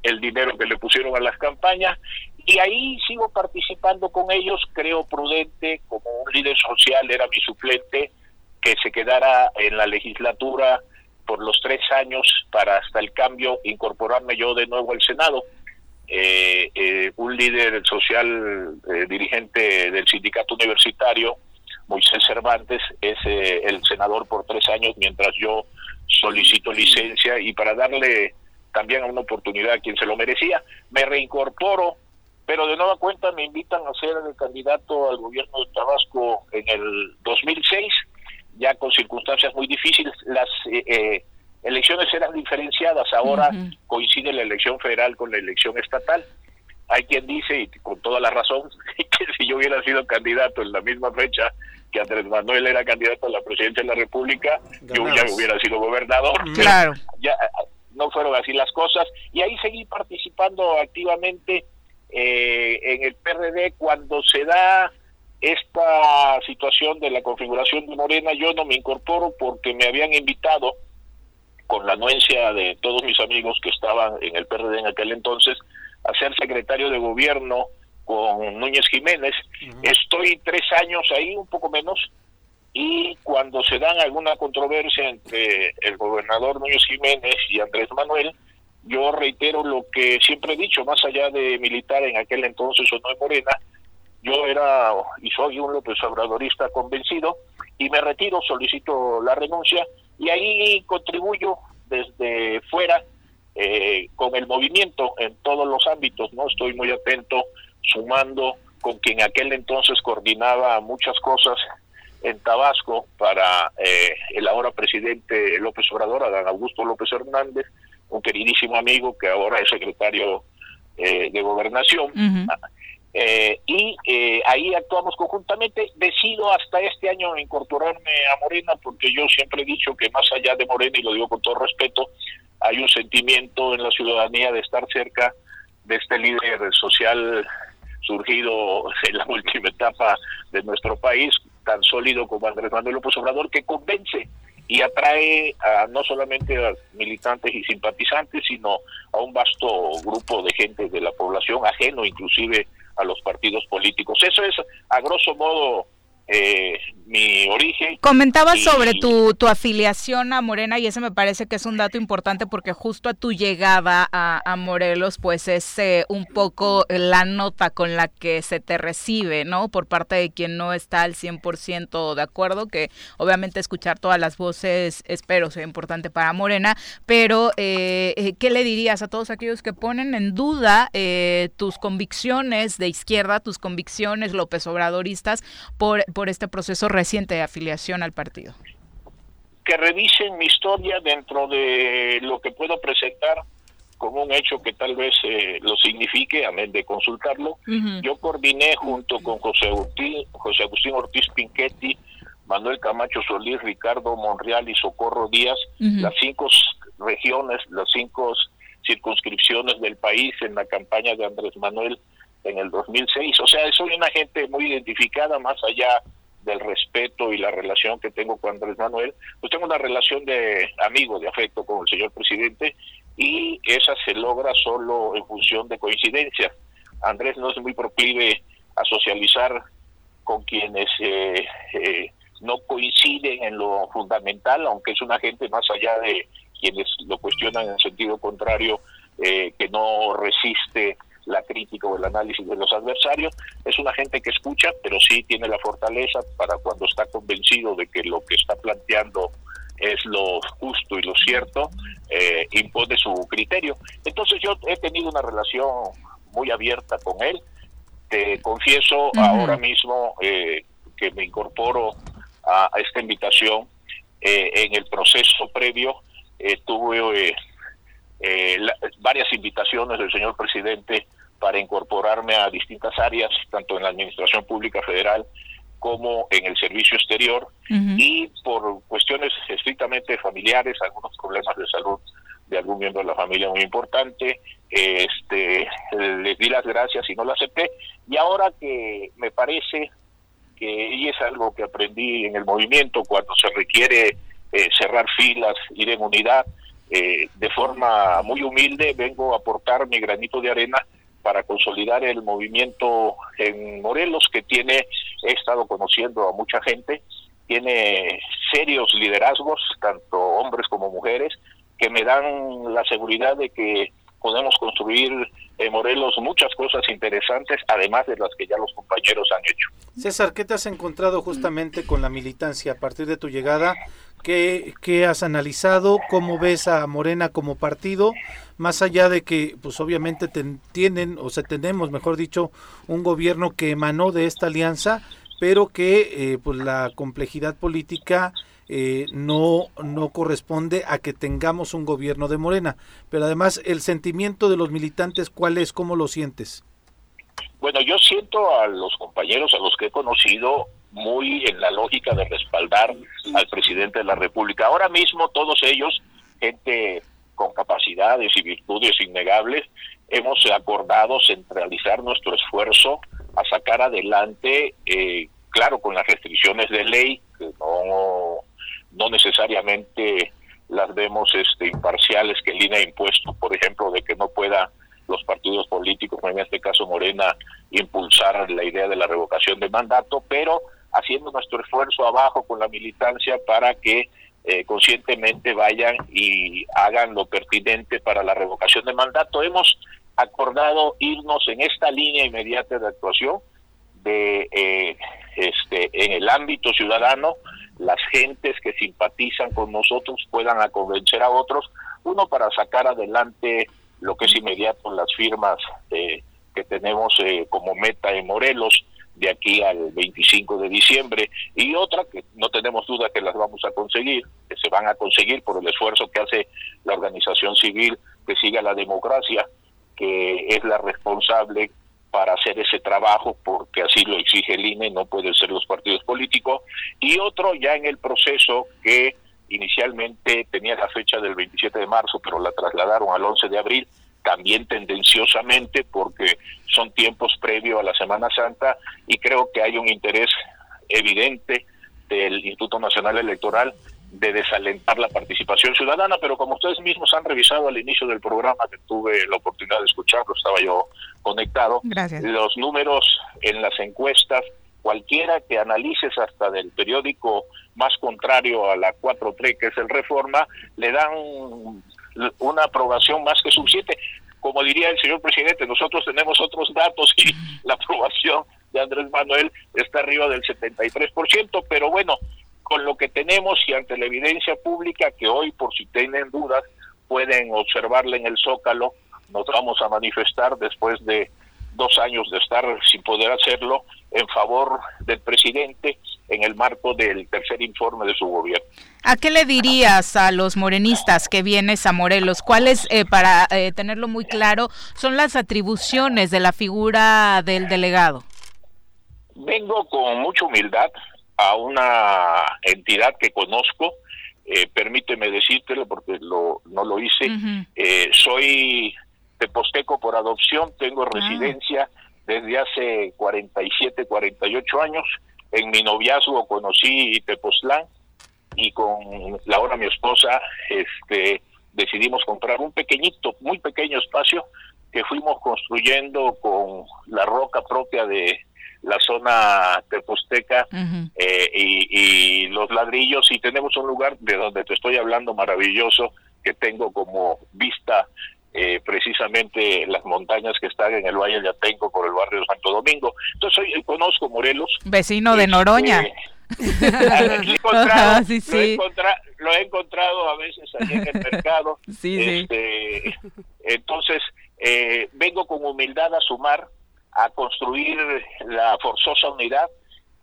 el dinero que le pusieron a las campañas y ahí sigo participando con ellos, creo prudente, como un líder social era mi suplente, que se quedara en la legislatura por los tres años para hasta el cambio incorporarme yo de nuevo al Senado. Eh, eh, un líder social eh, dirigente del sindicato universitario Moisés Cervantes es eh, el senador por tres años mientras yo solicito licencia y para darle también una oportunidad a quien se lo merecía, me reincorporo, pero de nueva cuenta me invitan a ser el candidato al gobierno de Tabasco en el 2006, ya con circunstancias muy difíciles. Las eh, eh, elecciones eran diferenciadas, ahora coincide la elección federal con la elección estatal. hay quien dice, y con toda la razón, (laughs) que si yo hubiera sido candidato en la misma fecha que Andrés Manuel era candidato a la presidencia de la República, yo ya hubiera sido gobernador. Claro. Ya no fueron así las cosas. Y ahí seguí participando activamente eh, en el PRD cuando se da esta situación de la configuración de Morena. Yo no me incorporo porque me habían invitado con la anuencia de todos mis amigos que estaban en el PRD en aquel entonces a ser secretario de gobierno con Núñez Jiménez. Estoy tres años ahí, un poco menos, y cuando se dan alguna controversia entre el gobernador Núñez Jiménez y Andrés Manuel, yo reitero lo que siempre he dicho, más allá de militar en aquel entonces o no en Morena, yo era y soy un López Obradorista convencido y me retiro, solicito la renuncia y ahí contribuyo desde fuera eh, con el movimiento en todos los ámbitos, ¿no? Estoy muy atento, sumando con quien aquel entonces coordinaba muchas cosas en Tabasco para eh, el ahora presidente López Obrador, Adán Augusto López Hernández, un queridísimo amigo que ahora es secretario eh, de gobernación. Eh, y ahí actuamos conjuntamente. Decido hasta este año incorporarme a Morena porque yo siempre he dicho que más allá de Morena, y lo digo con todo respeto, hay un sentimiento en la ciudadanía de estar cerca de este líder social surgido (laughs) en la última etapa de nuestro país, tan sólido como Andrés Manuel López Obrador, que convence y atrae a no solamente a militantes y simpatizantes, sino a un vasto grupo de gente de la población, ajeno inclusive a los partidos políticos. Eso es, a grosso modo, eh, mi origen. Comentabas sobre tu, tu afiliación a Morena y ese me parece que es un dato importante porque justo a tu llegada a, a Morelos pues es eh, un poco la nota con la que se te recibe, ¿no? Por parte de quien no está al 100% de acuerdo, que obviamente escuchar todas las voces espero sea importante para Morena, pero eh, eh ¿qué le dirías a todos aquellos que ponen en duda eh, tus convicciones de izquierda, tus convicciones López Obradoristas por, por este proceso reciente de afiliación al partido? Que revisen mi historia dentro de lo que puedo presentar como un hecho que tal vez eh, lo signifique, amén de consultarlo. Yo coordiné junto con José Agustín, José Agustín Ortiz Pinchetti, Manuel Camacho Solís, Ricardo Monreal y Socorro Díaz, las cinco regiones, las cinco circunscripciones del país en la campaña de Andrés Manuel en el 2006. O sea, soy una gente muy identificada más allá del respeto y la relación que tengo con Andrés Manuel, pues tengo una relación de amigo, de afecto con el señor presidente y esa se logra solo en función de coincidencia. Andrés no es muy proclive a socializar con quienes eh, eh, no coinciden en lo fundamental, aunque es una gente más allá de quienes lo cuestionan en sentido contrario, eh, que no resiste la crítica o el análisis de los adversarios. Es una gente que escucha, pero sí tiene la fortaleza para cuando está convencido de que lo que está planteando es lo justo y lo cierto, eh, impone su criterio. Entonces yo he tenido una relación muy abierta con él. Te confieso ahora mismo eh, que me incorporo a, esta invitación. Eh, en el proceso previo tuve varias invitaciones del señor presidente para incorporarme a distintas áreas, tanto en la Administración Pública Federal como en el servicio exterior y por cuestiones estrictamente familiares, algunos problemas de salud de algún miembro de la familia muy importante, este, les di las gracias y no lo acepté. Y ahora que me parece que, y es algo que aprendí en el movimiento, cuando se requiere eh, cerrar filas, ir en unidad, eh, de forma muy humilde vengo a aportar mi granito de arena para consolidar el movimiento en Morelos, que tiene, he estado conociendo a mucha gente, tiene serios liderazgos, tanto hombres como mujeres, que me dan la seguridad de que podemos construir en Morelos muchas cosas interesantes, además de las que ya los compañeros han hecho. César, ¿qué te has encontrado justamente con la militancia a partir de tu llegada? ¿Qué, has analizado? ¿Cómo ves a Morena como partido? Más allá de que, pues obviamente tienen, o sea, tenemos, mejor dicho, un gobierno que emanó de esta alianza, pero que eh, pues la complejidad política eh, no, no corresponde a que tengamos un gobierno de Morena. Pero además, el sentimiento de los militantes, ¿cuál es? ¿Cómo lo sientes? Bueno, yo siento a los compañeros, a los que he conocido, muy en la lógica de respaldar al presidente de la República. Ahora mismo todos ellos, gente con capacidades y virtudes innegables, hemos acordado centralizar nuestro esfuerzo a sacar adelante, eh, claro, con las restricciones de ley, que no, no necesariamente las vemos este, imparciales que el INE ha impuesto, por ejemplo, de que no pueda los partidos políticos, en este caso Morena, impulsar la idea de la revocación de mandato, pero haciendo nuestro esfuerzo abajo con la militancia para que eh, conscientemente vayan y hagan lo pertinente para la revocación de mandato. Hemos acordado irnos en esta línea inmediata de actuación de eh, este en el ámbito ciudadano las gentes que simpatizan con nosotros puedan a convencer a otros uno para sacar adelante lo que es inmediato las firmas eh, que tenemos eh, como meta en Morelos de aquí al 25 de diciembre y otra que no tenemos duda que las vamos a conseguir, que se van a conseguir por el esfuerzo que hace la organización civil que siga la democracia, que es la responsable para hacer ese trabajo porque así lo exige el INE, no pueden ser los partidos políticos, y otro ya en el proceso que inicialmente tenía la fecha del 27 de marzo, pero la trasladaron al 11 de abril, también tendenciosamente porque son tiempos previos a la Semana Santa y creo que hay un interés evidente del Instituto Nacional Electoral de desalentar la participación ciudadana, pero como ustedes mismos han revisado al inicio del programa, que tuve la oportunidad de escucharlo, estaba yo conectado, los números en las encuestas, cualquiera que analices hasta del periódico más contrario a la 4.3, que es el Reforma, le dan una aprobación más que suficiente. Como diría el señor presidente, nosotros tenemos otros datos y (laughs) la aprobación de Andrés Manuel está arriba del 73%, pero bueno, con lo que tenemos y ante la evidencia pública que hoy, por si tienen dudas, pueden observarla en el Zócalo, nos vamos a manifestar después de dos años de estar sin poder hacerlo en favor del presidente en el marco del tercer informe de su gobierno. ¿A qué le dirías a los morenistas que vienes a Morelos? ¿Cuáles, eh, para eh, tenerlo muy claro, son las atribuciones de la figura del delegado? Vengo con mucha humildad a una entidad que conozco, eh, permíteme decírtelo porque lo, no lo hice, soy teposteco por adopción, tengo ah. residencia desde hace 47, 48 años. En mi noviazgo conocí Tepoztlán y con la hora mi esposa este decidimos comprar un pequeñito, muy pequeño espacio que fuimos construyendo con la roca propia de la zona teposteca eh, y, y, los ladrillos y tenemos un lugar de donde te estoy hablando maravilloso que tengo como vista eh, precisamente las montañas que están en el Valle de Atenco por el barrio de Santo Domingo. Entonces hoy eh, conozco Morelos. Vecino de Noroña. lo, he encontrado a veces allí en el (laughs) mercado. este, Entonces, eh, vengo con humildad a sumar, a construir la forzosa unidad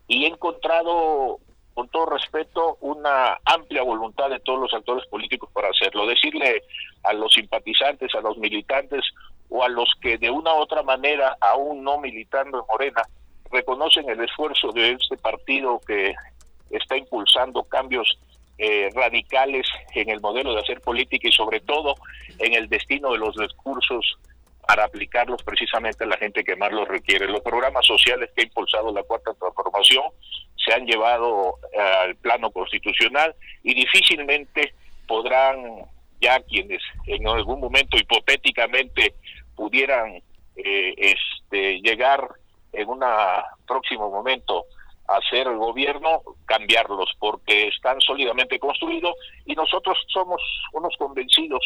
y he encontrado con todo respeto, una amplia voluntad de todos los actores políticos para hacerlo. Decirle a los simpatizantes, a los militantes o a los que de una u otra manera, aún no militando en Morena, reconocen el esfuerzo de este partido que está impulsando cambios eh, radicales en el modelo de hacer política y sobre todo en el destino de los discursos para aplicarlos precisamente a la gente que más los requiere. Los programas sociales que ha impulsado la Cuarta Transformación se han llevado eh, al plano constitucional y difícilmente podrán ya quienes en algún momento hipotéticamente pudieran eh, este, llegar en un próximo momento a ser el gobierno, cambiarlos, porque están sólidamente construidos y nosotros somos unos convencidos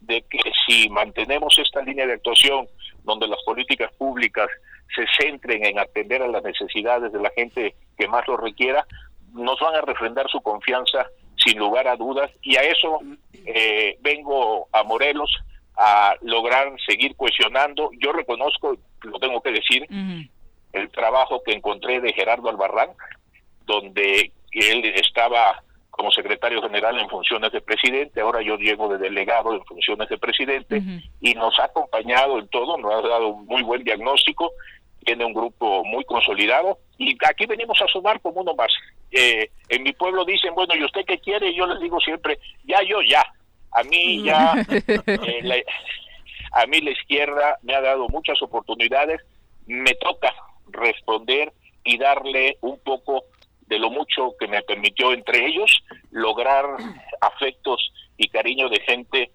de que si mantenemos esta línea de actuación donde las políticas públicas se centren en atender a las necesidades de la gente que más lo requiera, nos van a refrendar su confianza sin lugar a dudas y a eso eh, vengo a Morelos a lograr seguir cohesionando. Yo reconozco, lo tengo que decir, el trabajo que encontré de Gerardo Albarrán, donde él estaba como secretario general en funciones de presidente, ahora yo llego de delegado en funciones de presidente y nos ha acompañado en todo, nos ha dado un muy buen diagnóstico tiene un grupo muy consolidado y aquí venimos a sumar como uno más. Eh, en mi pueblo dicen, bueno, ¿y usted qué quiere? yo les digo siempre, ya, yo, ya. A mí ya, (laughs) eh, a mí la izquierda me ha dado muchas oportunidades, me toca responder y darle un poco de lo mucho que me permitió entre ellos lograr afectos y cariño de gente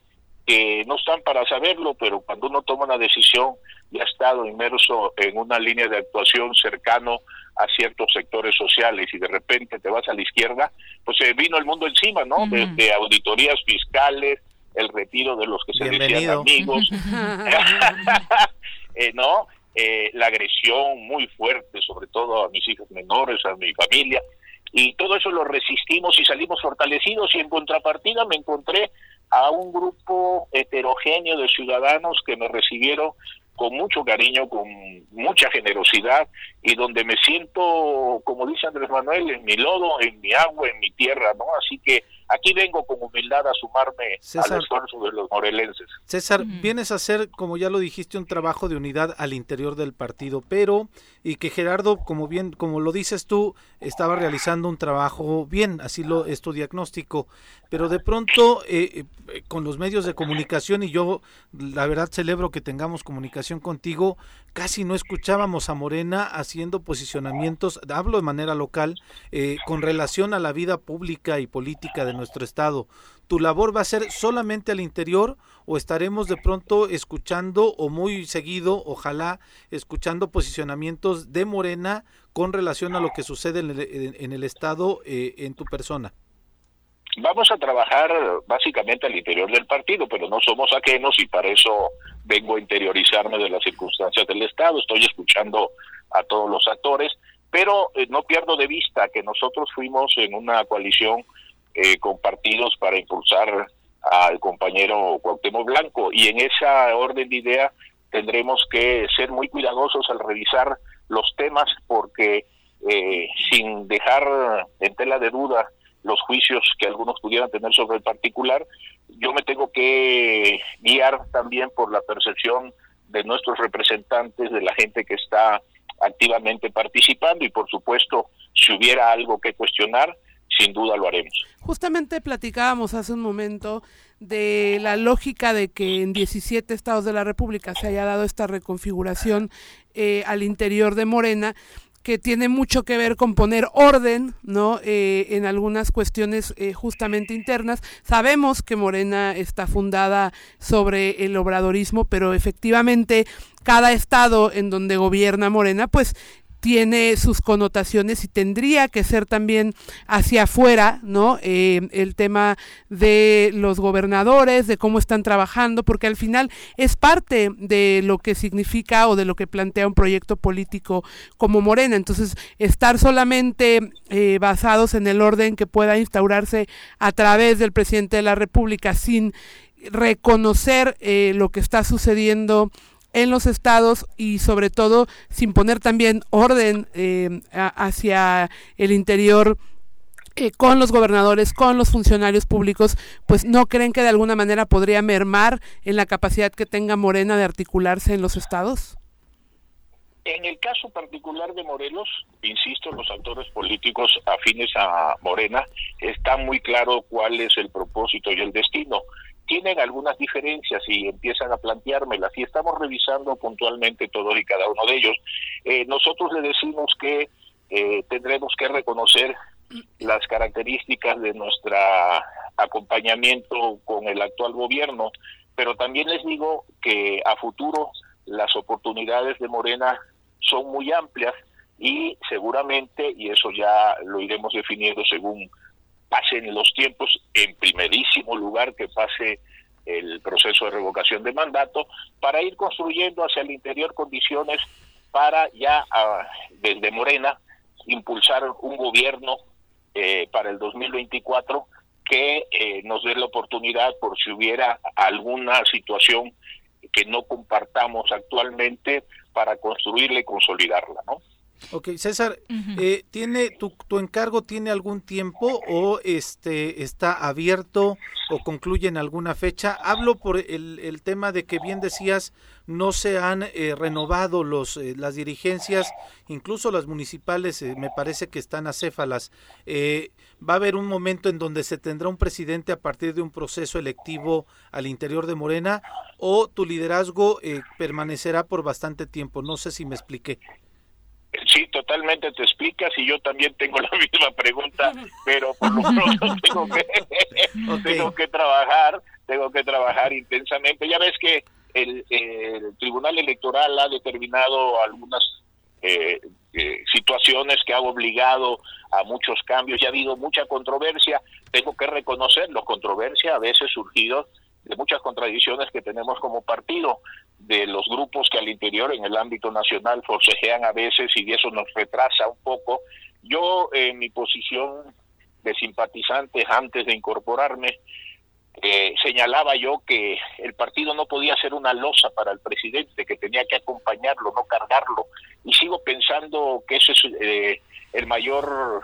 que no están para saberlo, pero cuando uno toma una decisión y ha estado inmerso en una línea de actuación cercano a ciertos sectores sociales y de repente te vas a la izquierda, pues se vino el mundo encima, ¿no? Desde auditorías fiscales, el retiro de los que se decían amigos, (laughs) (laughs) eh, ¿no? Eh, la agresión muy fuerte, sobre todo a mis hijos menores, a mi familia, y todo eso lo resistimos y salimos fortalecidos y en contrapartida me encontré a un grupo heterogéneo de ciudadanos que me recibieron con mucho cariño, con mucha generosidad y donde me siento, como dice Andrés Manuel, en mi lodo, en mi agua, en mi tierra, ¿no? Así que aquí vengo con humildad a sumarme al esfuerzo de los morelenses. César, vienes a hacer, como ya lo dijiste, un trabajo de unidad al interior del partido, pero y que Gerardo, como bien, como lo dices tú, estaba realizando un trabajo bien, así lo es tu diagnóstico, pero de pronto eh, eh, con los medios de comunicación y yo la verdad celebro que tengamos comunicación contigo, casi no escuchábamos a Morena haciendo posicionamientos, hablo de manera local, eh, con relación a la vida pública y política de nuestro estado. ¿Tu labor va a ser solamente al interior o estaremos de pronto escuchando o muy seguido, ojalá, escuchando posicionamientos de Morena con relación a lo que sucede en el, estado eh, en tu persona? Vamos a trabajar básicamente al interior del partido, pero no somos ajenos y para eso vengo a interiorizarme de las circunstancias del Estado. Estoy escuchando a todos los actores, pero eh, no pierdo de vista que nosotros fuimos en una coalición eh, con partidos para impulsar al compañero Cuauhtémoc Blanco. Y en esa orden de idea tendremos que ser muy cuidadosos al revisar los temas porque eh, sin dejar en tela de duda los juicios que algunos pudieran tener sobre el particular, yo me tengo que guiar también por la percepción de nuestros representantes, de la gente que está activamente participando y por supuesto, si hubiera algo que cuestionar, sin duda lo haremos. Justamente platicábamos hace un momento de la lógica de que en 17 estados de la República se haya dado esta reconfiguración eh, al interior de Morena que tiene mucho que ver con poner orden, ¿no? Eh, en algunas cuestiones eh, justamente internas. Sabemos que Morena está fundada sobre el obradorismo, pero efectivamente cada estado en donde gobierna Morena, pues tiene sus connotaciones y tendría que ser también hacia afuera, ¿no? Eh, el tema de los gobernadores, de cómo están trabajando, porque al final es parte de lo que significa o de lo que plantea un proyecto político como Morena. Entonces, estar solamente eh, basados en el orden que pueda instaurarse a través del presidente de la República sin reconocer eh, lo que está sucediendo en los estados y sobre todo sin poner también orden eh, hacia el interior eh, con los gobernadores, con los funcionarios públicos, pues no creen que de alguna manera podría mermar en la capacidad que tenga Morena de articularse en los estados? En el caso particular de Morelos, insisto, los actores políticos afines a Morena, está muy claro cuál es el propósito y el destino tienen algunas diferencias y empiezan a planteármelas y estamos revisando puntualmente todos y cada uno de ellos. Eh, nosotros le decimos que eh, tendremos que reconocer las características de nuestro acompañamiento con el actual gobierno, pero también les digo que a futuro las oportunidades de Morena son muy amplias y seguramente, y eso ya lo iremos definiendo según pasen los tiempos, en primerísimo lugar que pase el proceso de revocación de mandato, para ir construyendo hacia el interior condiciones para ya ah, desde Morena impulsar un gobierno eh, para el 2024 que eh, nos dé la oportunidad por si hubiera alguna situación que no compartamos actualmente para construirla y consolidarla, ¿no? Ok, César, eh, ¿tiene tu, tu, encargo tiene algún tiempo o este está abierto o concluye en alguna fecha? Hablo por el, el tema de que bien decías, no se han eh, renovado los, eh, las dirigencias, incluso las municipales eh, me parece que están acéfalas. va a haber un momento en donde se tendrá un presidente a partir de un proceso electivo al interior de Morena o tu liderazgo permanecerá por bastante tiempo. No sé si me expliqué. Sí, totalmente te explicas y yo también tengo la (laughs) misma pregunta, pero por lo pronto (laughs) tengo que, tengo que trabajar, tengo que trabajar intensamente. Ya ves que el, Tribunal Electoral ha determinado algunas eh, eh, situaciones que ha obligado a muchos cambios y ha habido mucha controversia. Tengo que reconocerlo, controversia a veces surgido de muchas contradicciones que tenemos como partido, de los grupos que al interior en el ámbito nacional forcejean a veces y eso nos retrasa un poco. Yo en mi posición de simpatizante antes de incorporarme, eh, señalaba yo que el partido no podía ser una losa para el presidente, que tenía que acompañarlo, no cargarlo. Y sigo pensando que ese es eh, el mayor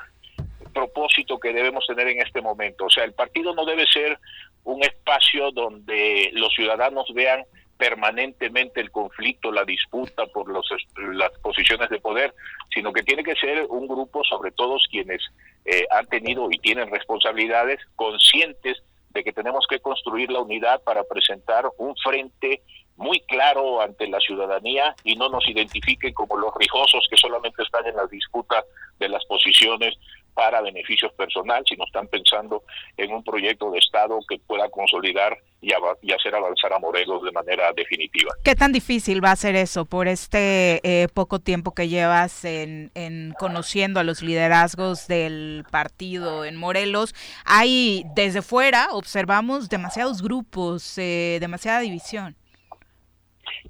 propósito que debemos tener en este momento. O sea, el partido no debe ser un espacio donde los ciudadanos vean permanentemente el conflicto, la disputa por los, las posiciones de poder, sino que tiene que ser un grupo, sobre todo quienes eh, han tenido y tienen responsabilidades conscientes de que tenemos que construir la unidad para presentar un frente muy claro ante la ciudadanía y no nos identifiquen como los rijosos que solamente están en la disputa de las posiciones para beneficios personal, sino están pensando en un proyecto de Estado que pueda consolidar y, hacer avanzar a Morelos de manera definitiva. ¿Qué tan difícil va a ser eso por este eh, poco tiempo que llevas en, conociendo a los liderazgos del partido en Morelos? Hay desde fuera, observamos demasiados grupos, eh, demasiada división.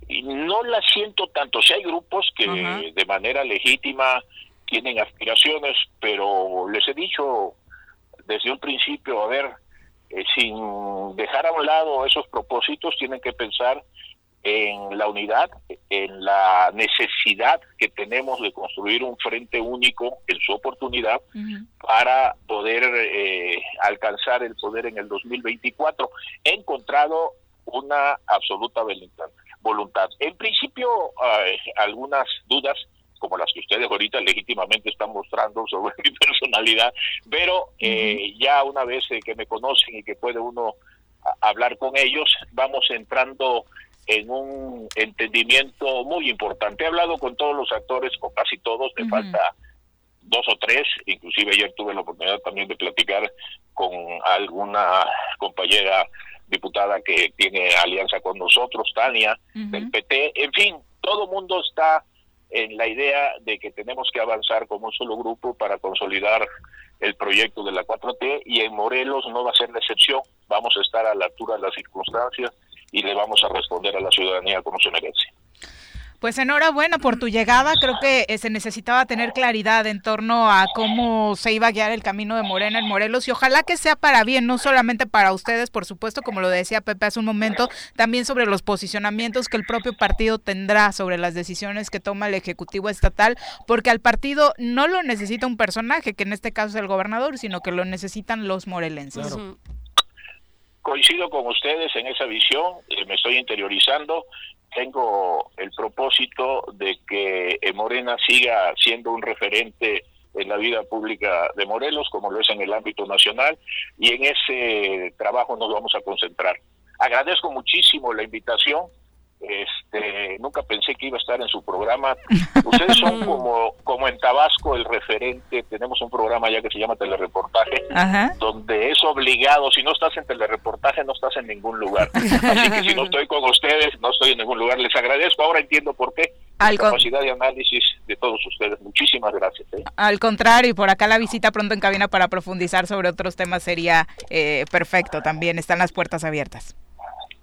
Y no la siento tanto. Si hay grupos que de manera legítima tienen aspiraciones, pero les he dicho desde un principio, a ver, eh, sin dejar a un lado esos propósitos, tienen que pensar en la unidad, en la necesidad que tenemos de construir un frente único en su oportunidad para poder eh, alcanzar el poder en el 2024. He encontrado una absoluta voluntad. En principio, algunas dudas como las que ustedes ahorita legítimamente están mostrando sobre (laughs) mi personalidad, pero eh, ya una vez eh, que me conocen y que puede uno hablar con ellos, vamos entrando en un entendimiento muy importante. He hablado con todos los actores, con casi todos, me falta dos o tres, inclusive ayer tuve la oportunidad también de platicar con alguna compañera diputada que tiene alianza con nosotros, Tania, del PT, en fin, todo mundo está en la idea de que tenemos que avanzar como un solo grupo para consolidar el proyecto de la 4T y en Morelos no va a ser la excepción, vamos a estar a la altura de las circunstancias y le vamos a responder a la ciudadanía como se merece. Pues enhorabuena por tu llegada. Creo que eh, se necesitaba tener claridad en torno a cómo se iba a guiar el camino de Morena en Morelos y ojalá que sea para bien, no solamente para ustedes, por supuesto, como lo decía Pepe hace un momento, también sobre los posicionamientos que el propio partido tendrá sobre las decisiones que toma el Ejecutivo Estatal, porque al partido no lo necesita un personaje, que en este caso es el gobernador, sino que lo necesitan los morelenses. Coincido con ustedes en esa visión, eh, me estoy interiorizando tengo el propósito de que Morena siga siendo un referente en la vida pública de Morelos, como lo es en el ámbito nacional, y en ese trabajo nos vamos a concentrar. Agradezco muchísimo la invitación, este, nunca pensé que iba a estar en su programa. Ustedes son (laughs) como, como en Tabasco el referente, tenemos un programa ya que se llama Telereportaje, donde es obligado, si no estás en Telereportaje no estás en ningún lugar. Así que si no estoy con ustedes, no estoy en ningún lugar. Les agradezco, ahora entiendo por qué. La capacidad de análisis de todos ustedes. Muchísimas gracias. ¿eh? Al contrario, y por acá la visita pronto en cabina para profundizar sobre otros temas sería eh, perfecto también. Están las puertas abiertas.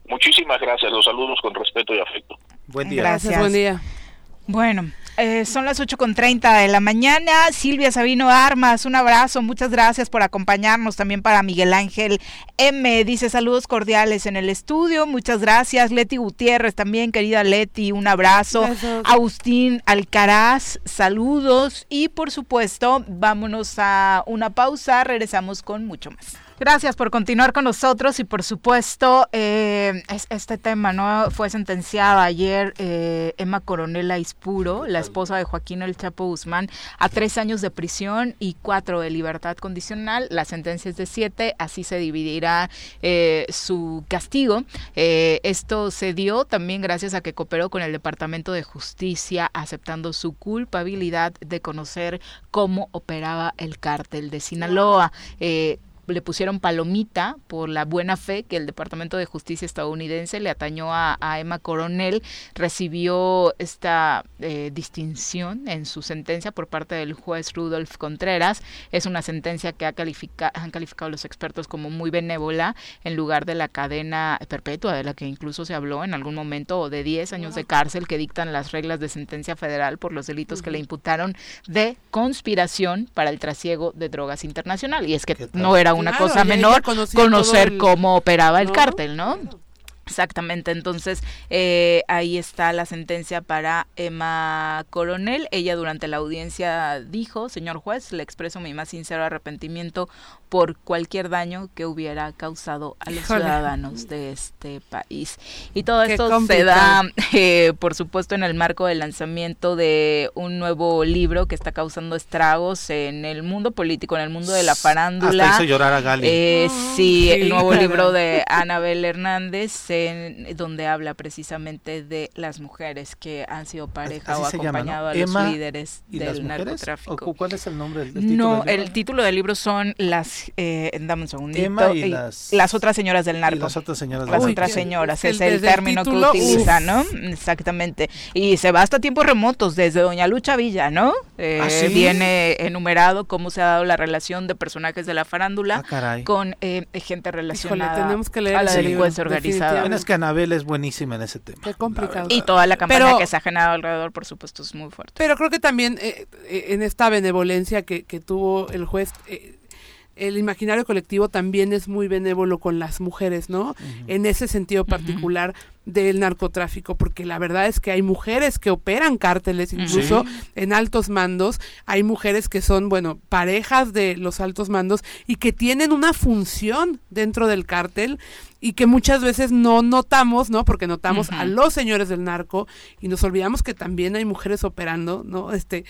Muchísimas gracias, los saludos con respeto y afecto. Buen día. Gracias, buen día. Bueno, eh, son las 8.30 de la mañana. Silvia Sabino Armas, un abrazo. Muchas gracias por acompañarnos. También para Miguel Ángel M. Dice saludos cordiales en el estudio. Muchas gracias. Leti Gutiérrez también, querida Leti, un abrazo. Agustín Alcaraz, saludos. Y por supuesto, vámonos a una pausa. Regresamos con mucho más. Gracias por continuar con nosotros y por supuesto eh, este tema no fue sentenciada ayer eh, Emma Coronel Aispuro, la esposa de Joaquín El Chapo Guzmán, a tres años de prisión y cuatro de libertad condicional. La sentencia es de siete, así se dividirá eh, su castigo. esto se dio también gracias a que cooperó con el Departamento de Justicia aceptando su culpabilidad de conocer cómo operaba el cártel de Sinaloa le pusieron palomita por la buena fe que el Departamento de Justicia estadounidense le atañó a, Emma Coronel. Recibió esta eh, distinción en su sentencia por parte del juez Rudolf Contreras. Es una sentencia que ha han calificado los expertos como muy benévola en lugar de la cadena perpetua de la que incluso se habló en algún momento o de 10 años de cárcel que dictan las reglas de sentencia federal por los delitos que le imputaron de conspiración para el trasiego de drogas internacional. Y es que no era una cosa menor conocer cómo operaba el cártel, ¿no? Exactamente, entonces eh, ahí está la sentencia para Emma Coronel. Ella durante la audiencia dijo, señor juez, le expreso mi más sincero arrepentimiento por cualquier daño que hubiera causado a los ciudadanos de este país. Y todo esto se da, eh, por supuesto, en el marco del lanzamiento de un nuevo libro que está causando estragos en el mundo político, en el mundo de la farándula. Hasta hizo llorar a Gali. Eh, sí, el nuevo libro de Anabel Hernández, en, donde habla precisamente de las mujeres que han sido pareja o acompañado a los líderes del narcotráfico. ¿Cuál es el nombre del, título? No, el título del libro son las eh, dame un segundito. y, las, las, otras señoras del narco. las otras señoras Las otras señoras, es el, término que utiliza, ¿no? Exactamente. Y se va hasta tiempos remotos, desde Doña Lucha Villa, ¿no? Eh, ¿Ah, Viene enumerado cómo se ha dado la relación de personajes de la farándula ah, con eh, gente relacionada tenemos que leer a la delincuencia organizada. Bueno, es que Anabel es buenísima en ese tema. Qué complicado. Y toda la campaña que se ha generado alrededor, por supuesto, es muy fuerte. Pero creo que también eh, en esta benevolencia que, que tuvo el juez el imaginario colectivo también es muy benévolo con las mujeres, ¿no? En ese sentido particular del narcotráfico, porque la verdad es que hay mujeres que operan cárteles, incluso en altos mandos, hay mujeres que son, bueno, parejas de los altos mandos y que tienen una función dentro del cártel y que muchas veces no notamos, ¿no? Porque notamos a los señores del narco y nos olvidamos que también hay mujeres operando, ¿no? Este,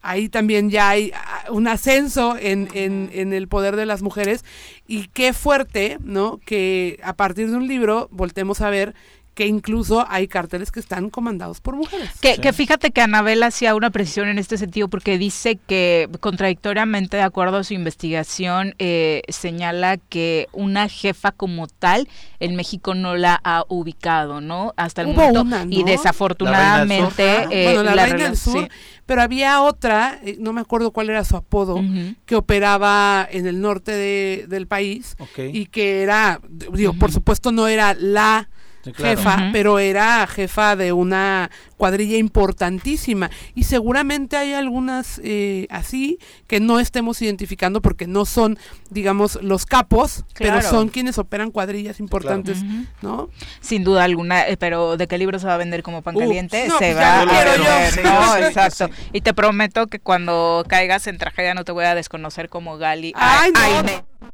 ahí también ya hay ah, un ascenso en, en, el poder de las mujeres y qué fuerte, ¿no? Que a partir de un libro voltemos a ver que incluso hay carteles que están comandados por mujeres. Que, que fíjate que Anabel hacía una precisión en este sentido porque dice que contradictoriamente, de acuerdo a su investigación, eh, señala que una jefa como tal en México no la ha ubicado, ¿no? Hasta el momento. Y desafortunadamente... bueno, la, Reina del Sur, pero había otra, eh, no me acuerdo cuál era su apodo, que operaba en el norte de, del país y que era, digo, por supuesto no era la jefa, pero era jefa de una cuadrilla importantísima. Y seguramente hay algunas eh, así que no estemos identificando porque no son, digamos, los capos, pero son quienes operan cuadrillas importantes, ¿no? Sin duda alguna, eh, pero ¿de qué libro se va a vender como pan caliente? se pues va a vender, ¿no? (laughs) Exacto. Y te prometo que cuando caigas en tragedia no te voy a desconocer como Gali. Ay, no.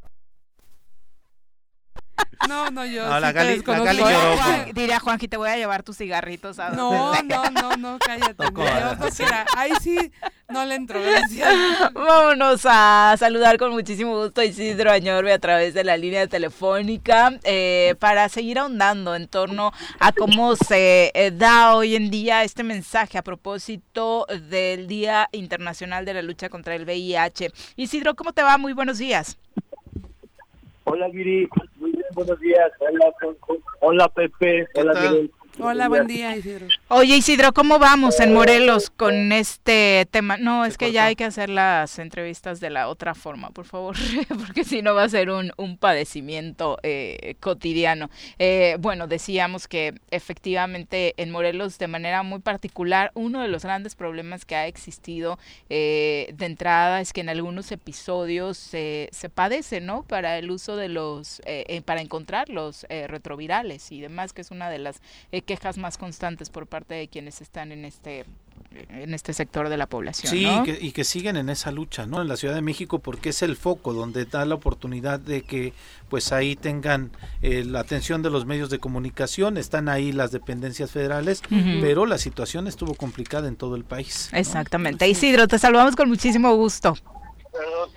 No, no, yo. No, la Gali, la Gali lloró. Juan, diría Juanji, te voy a llevar tus cigarritos. A no, no, no, no, cállate. No, Dios, no ahí sí no le entro, (laughs) Vámonos a saludar con muchísimo gusto a Isidro Añorbe a través de la línea telefónica eh, para seguir ahondando en torno a cómo se eh, da hoy en día este mensaje a propósito del Día Internacional de la Lucha contra el VIH. Isidro, ¿cómo te va? Muy buenos días. Hola, Giri. Buenos días. Hola, Hola Pepe. Hola, Hola, buen día, Isidro. Oye, Isidro, ¿cómo vamos en Morelos con este tema? No, es que ya hay que hacer las entrevistas de la otra forma, por favor, (laughs) porque si no va a ser un, un padecimiento eh, cotidiano. Eh, bueno, decíamos que efectivamente en Morelos, de manera muy particular, uno de los grandes problemas que ha existido eh, de entrada es que en algunos episodios se padece, ¿no? Para el uso de los, para encontrar los retrovirales y demás, que es una de las quejas más constantes por parte de quienes están en este en este sector de la población. Sí, y, que, siguen en esa lucha, ¿no? En la Ciudad de México, porque es el foco donde da la oportunidad de que pues ahí tengan eh, la atención de los medios de comunicación, están ahí las dependencias federales, pero la situación estuvo complicada en todo el país. Exactamente. Isidro, te saludamos con muchísimo gusto.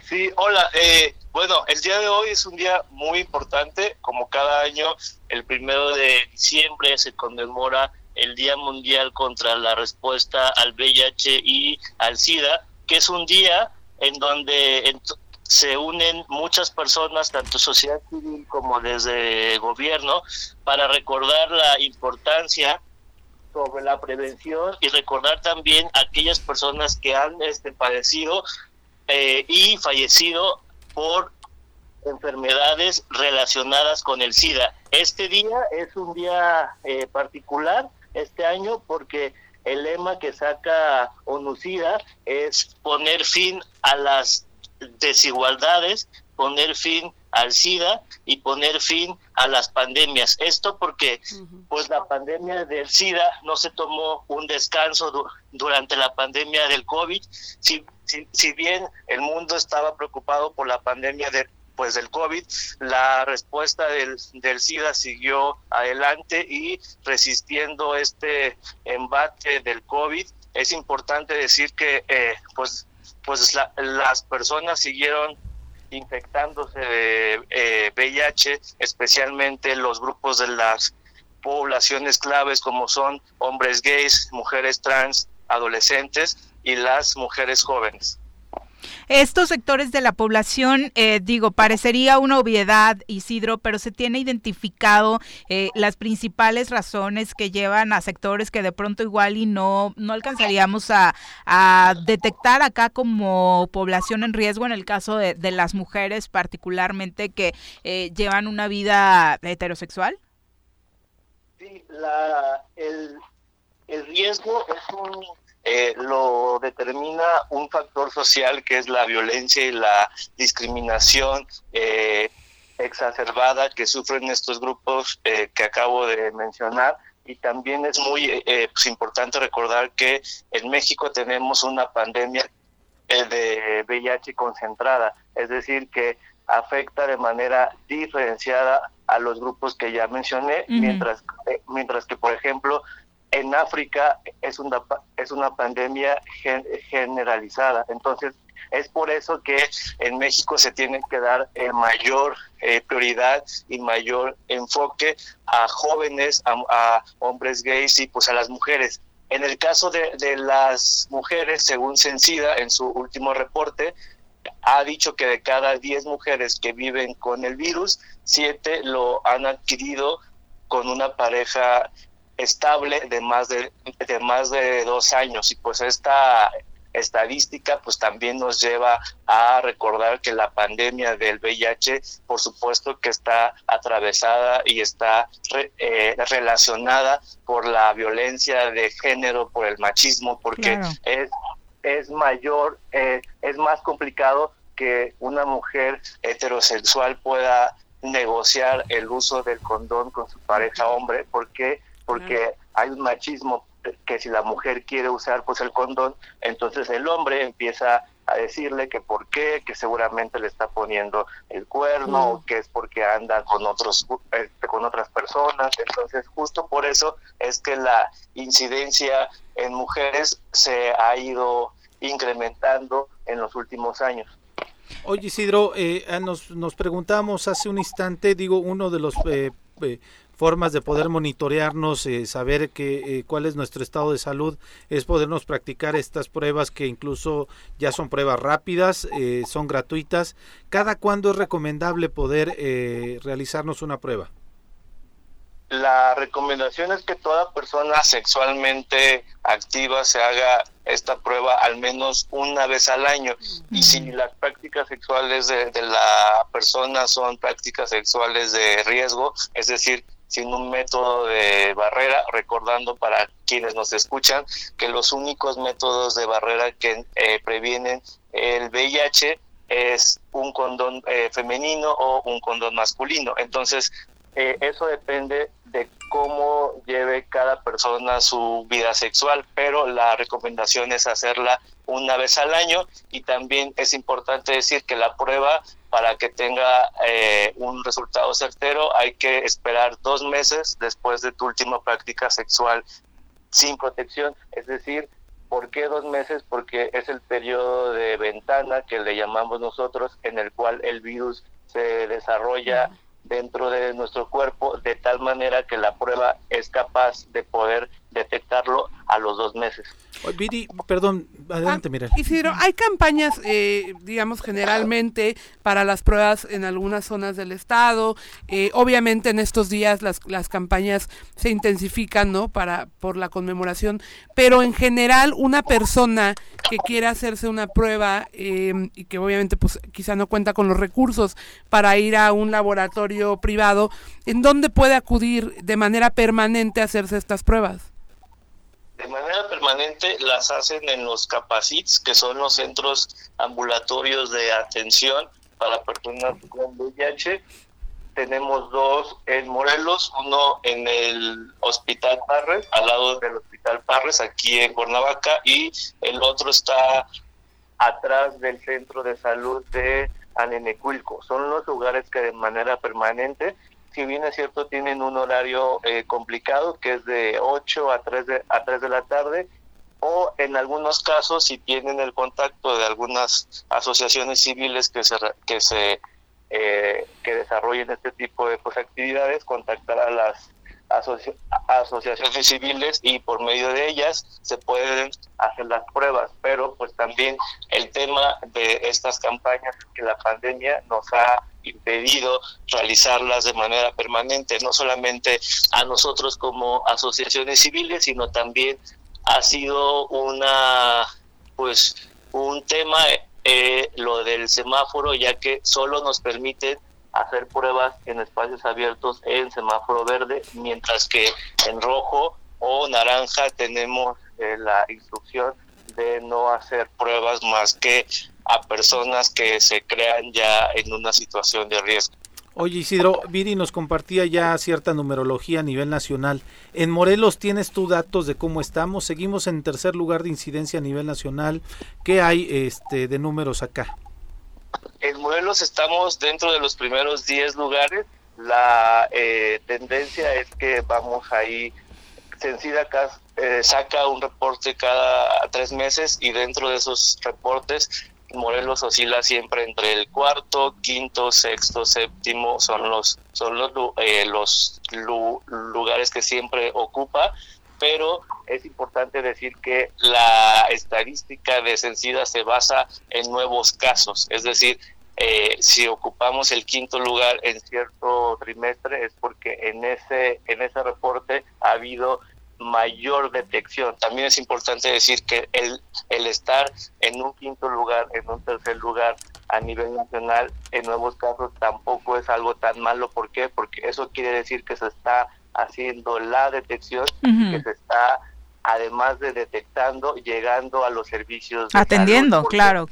Sí, hola. Eh, bueno, el día de hoy es un día muy importante. Como cada año, el primero de diciembre se conmemora el Día Mundial contra la Respuesta al VIH y al SIDA, que es un día en donde se unen muchas personas, tanto sociedad civil como desde gobierno, para recordar la importancia sobre la prevención y recordar también a aquellas personas que han este, padecido eh, y fallecido por enfermedades relacionadas con el SIDA. Este día es un día eh, particular este año porque el lema que saca ONUCIDA es poner fin a las desigualdades, poner fin al SIDA y poner fin a las pandemias. Esto porque pues la pandemia del SIDA no se tomó un descanso durante la pandemia del COVID, si, si, bien el mundo estaba preocupado por la pandemia de, pues del COVID, la respuesta del, del SIDA siguió adelante y resistiendo este embate del COVID. Es importante decir que eh, pues, pues las personas siguieron infectándose de VIH, eh, especialmente los grupos de las poblaciones claves como son hombres gays, mujeres trans, adolescentes y las mujeres jóvenes. Estos sectores de la población, eh, digo, parecería una obviedad, Isidro, pero se tiene identificado eh, las principales razones que llevan a sectores que de pronto igual y no, no alcanzaríamos a, detectar acá como población en riesgo en el caso de, las mujeres particularmente que eh, llevan una vida heterosexual. Sí, la, el, el riesgo es un eh, lo determina un factor social que es la violencia y la discriminación eh, exacerbada que sufren estos grupos eh, que acabo de mencionar. Y también es muy pues, importante recordar que en México tenemos una pandemia de VIH concentrada, es decir, que afecta de manera diferenciada a los grupos que ya mencioné, mientras, mientras que, por ejemplo, en África es una, es una pandemia generalizada. Entonces, es por eso que en México se tiene que dar eh, mayor eh, prioridad y mayor enfoque a jóvenes, a, hombres gays y pues a las mujeres. En el caso de, de las mujeres, según Sencida en su último reporte, ha dicho que de cada 10 mujeres que viven con el virus, 7 lo han adquirido con una pareja estable de más de, de más de dos años. Y pues esta estadística pues también nos lleva a recordar que la pandemia del VIH por supuesto que está atravesada y está eh, relacionada por la violencia de género, por el machismo, porque es, es mayor, eh, es más complicado que una mujer heterosexual pueda negociar el uso del condón con su pareja hombre, porque porque hay un machismo que si la mujer quiere usar pues el condón, entonces el hombre empieza a decirle que por qué, que seguramente le está poniendo el cuerno, o que es porque anda con otros este, con otras personas, entonces justo por eso es que la incidencia en mujeres se ha ido incrementando en los últimos años. Oye Isidro, eh, ah, nos, nos preguntamos hace un instante, digo, uno de los eh, eh, formas de poder monitorearnos, eh, saber que, eh, cuál es nuestro estado de salud, es podernos practicar estas pruebas que incluso ya son pruebas rápidas, eh, son gratuitas. ¿Cada cuándo es recomendable poder realizarnos una prueba? La recomendación es que toda persona sexualmente activa se haga esta prueba al menos una vez al año. Y si las prácticas sexuales de, de la persona son prácticas sexuales de riesgo, es decir, sin un método de barrera, recordando para quienes nos escuchan que los únicos métodos de barrera que eh, previenen el VIH es un condón eh, femenino o un condón masculino. Entonces, eh, eso depende de cómo lleve cada persona su vida sexual, pero la recomendación es hacerla una vez al año y también es importante decir que la prueba para que tenga eh, un resultado certero hay que esperar dos meses después de tu última práctica sexual sin protección, es decir, ¿por qué dos meses? Porque es el periodo de ventana que le llamamos nosotros en el cual el virus se desarrolla dentro de nuestro cuerpo de tal manera que la prueba es capaz de poder detectarlo a los dos meses. Viri, perdón, adelante, mira. Isidro, hay campañas, eh, digamos, generalmente para las pruebas en algunas zonas del estado. Eh, obviamente en estos días las, las campañas se intensifican, ¿no? Para, por la conmemoración. Pero en general, una persona que quiera hacerse una prueba em, y que obviamente pues quizá no cuenta con los recursos para ir a un laboratorio privado, ¿en dónde puede acudir de manera permanente a hacerse estas pruebas? De manera permanente las hacen en los capacits, que son los centros ambulatorios de atención para personas con VIH. Tenemos dos en Morelos, uno en el Hospital Parres, al lado del Hospital Parres, aquí en Cuernavaca, y el otro está atrás del Centro de Salud de Anenecuilco. Son los lugares que de manera permanente si bien es cierto, tienen un horario eh, complicado, que es de 8 a 3 de, a 3 de la tarde, o en algunos casos, si tienen el contacto de algunas asociaciones civiles que se, que se eh, que desarrollen este tipo de pues, actividades, contactar a las asociaciones civiles y por medio de ellas se pueden hacer las pruebas, pero pues también el tema de estas campañas que la pandemia nos ha impedido realizarlas de manera permanente, no solamente a nosotros como asociaciones civiles, sino también ha sido una, pues, un tema eh, lo del semáforo, ya que solo nos permite hacer pruebas en espacios abiertos en semáforo verde, mientras que en rojo o naranja tenemos eh, la instrucción de no hacer pruebas más que a personas que se crean ya en una situación de riesgo. Oye Isidro, Viri nos compartía ya cierta numerología a nivel nacional. En Morelos tienes tú datos de cómo estamos. Seguimos en tercer lugar de incidencia a nivel nacional. ¿Qué hay este de números acá? En Morelos estamos dentro de los primeros 10 lugares. La eh, tendencia es que vamos ahí. Sencilla eh, saca un reporte cada tres meses y dentro de esos reportes Morelos oscila siempre entre el cuarto, quinto, sexto, séptimo, son los, son los, eh, los lugares que siempre ocupa, pero es importante decir que la estadística de Sencida se basa en nuevos casos, es decir, eh, si ocupamos el quinto lugar en cierto trimestre es porque en ese en ese reporte ha habido mayor detección. También es importante decir que el, el estar en un quinto lugar, en un tercer lugar a nivel nacional en nuevos casos tampoco es algo tan malo. ¿Por qué? Porque eso quiere decir que se está haciendo la detección, que se está, además de detectando, llegando a los servicios. Atendiendo, claro.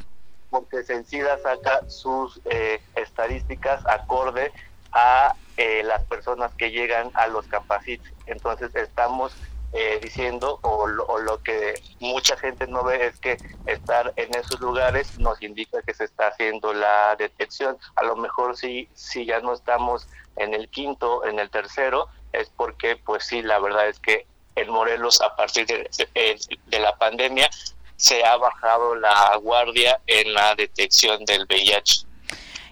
Porque Sencida saca sus eh, estadísticas acorde a eh, las personas que llegan a los capacites. Entonces estamos eh, diciendo o lo, que mucha gente no ve es que estar en esos lugares nos indica que se está haciendo la detección. A lo mejor si, si ya no estamos en el quinto, en el tercero, es porque pues sí, la verdad es que en Morelos a partir de, de la pandemia se ha bajado la guardia en la detección del VIH.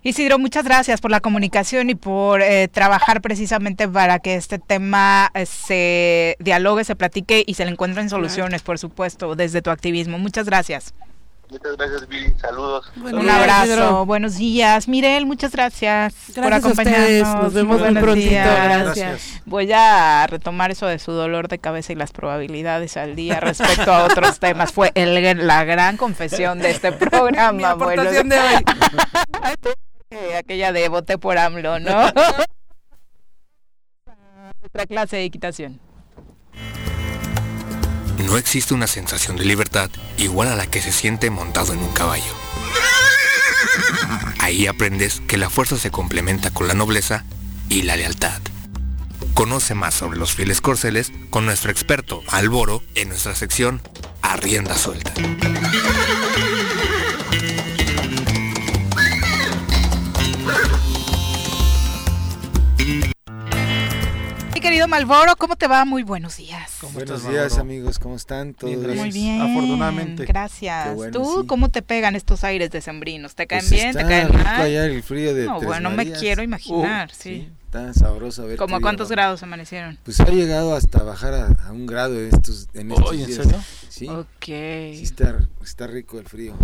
Isidro, muchas gracias por la comunicación y por eh, trabajar precisamente para que este tema eh, se dialogue, se platique y se le encuentren soluciones, por supuesto, desde tu activismo. Muchas gracias. Muchas gracias, Viri. Saludos. Un abrazo. Buenos días. Mirel, muchas gracias, por acompañarnos. Nos vemos muy prontito. Gracias. Voy a retomar eso de su dolor de cabeza y las probabilidades al día respecto a otros temas. Fue el, la gran confesión de este (laughs) programa. Mi aportación de hoy. (laughs) aquella de voté por AMLO, ¿no? (laughs) Otra clase de equitación. No existe una sensación de libertad igual a la que se siente montado en un caballo. Ahí aprendes que la fuerza se complementa con la nobleza y la lealtad. Conoce más sobre los fieles corceles con nuestro experto Alboro en nuestra sección Arrienda Suelta. Querido Malboro, ¿cómo te va? Muy buenos días. Buenos días amigos, ¿cómo están? ¿Todo Bien? Muy bien. Afortunadamente. Gracias. Bueno, ¿Tú sí. cómo te pegan estos aires decembrinos? ¿Te caen Pues bien? ¿Te caen rico mal? allá el frío de No, Tres bueno, me Marías. quiero imaginar, Uh, sí. Está sabroso a ver. ¿Cómo cuántos grados amanecieron? Pues ha llegado hasta bajar a, a un grado estos, en estos Oye, ¿en días. serio? Sí, Ok. sí está, está rico el frío.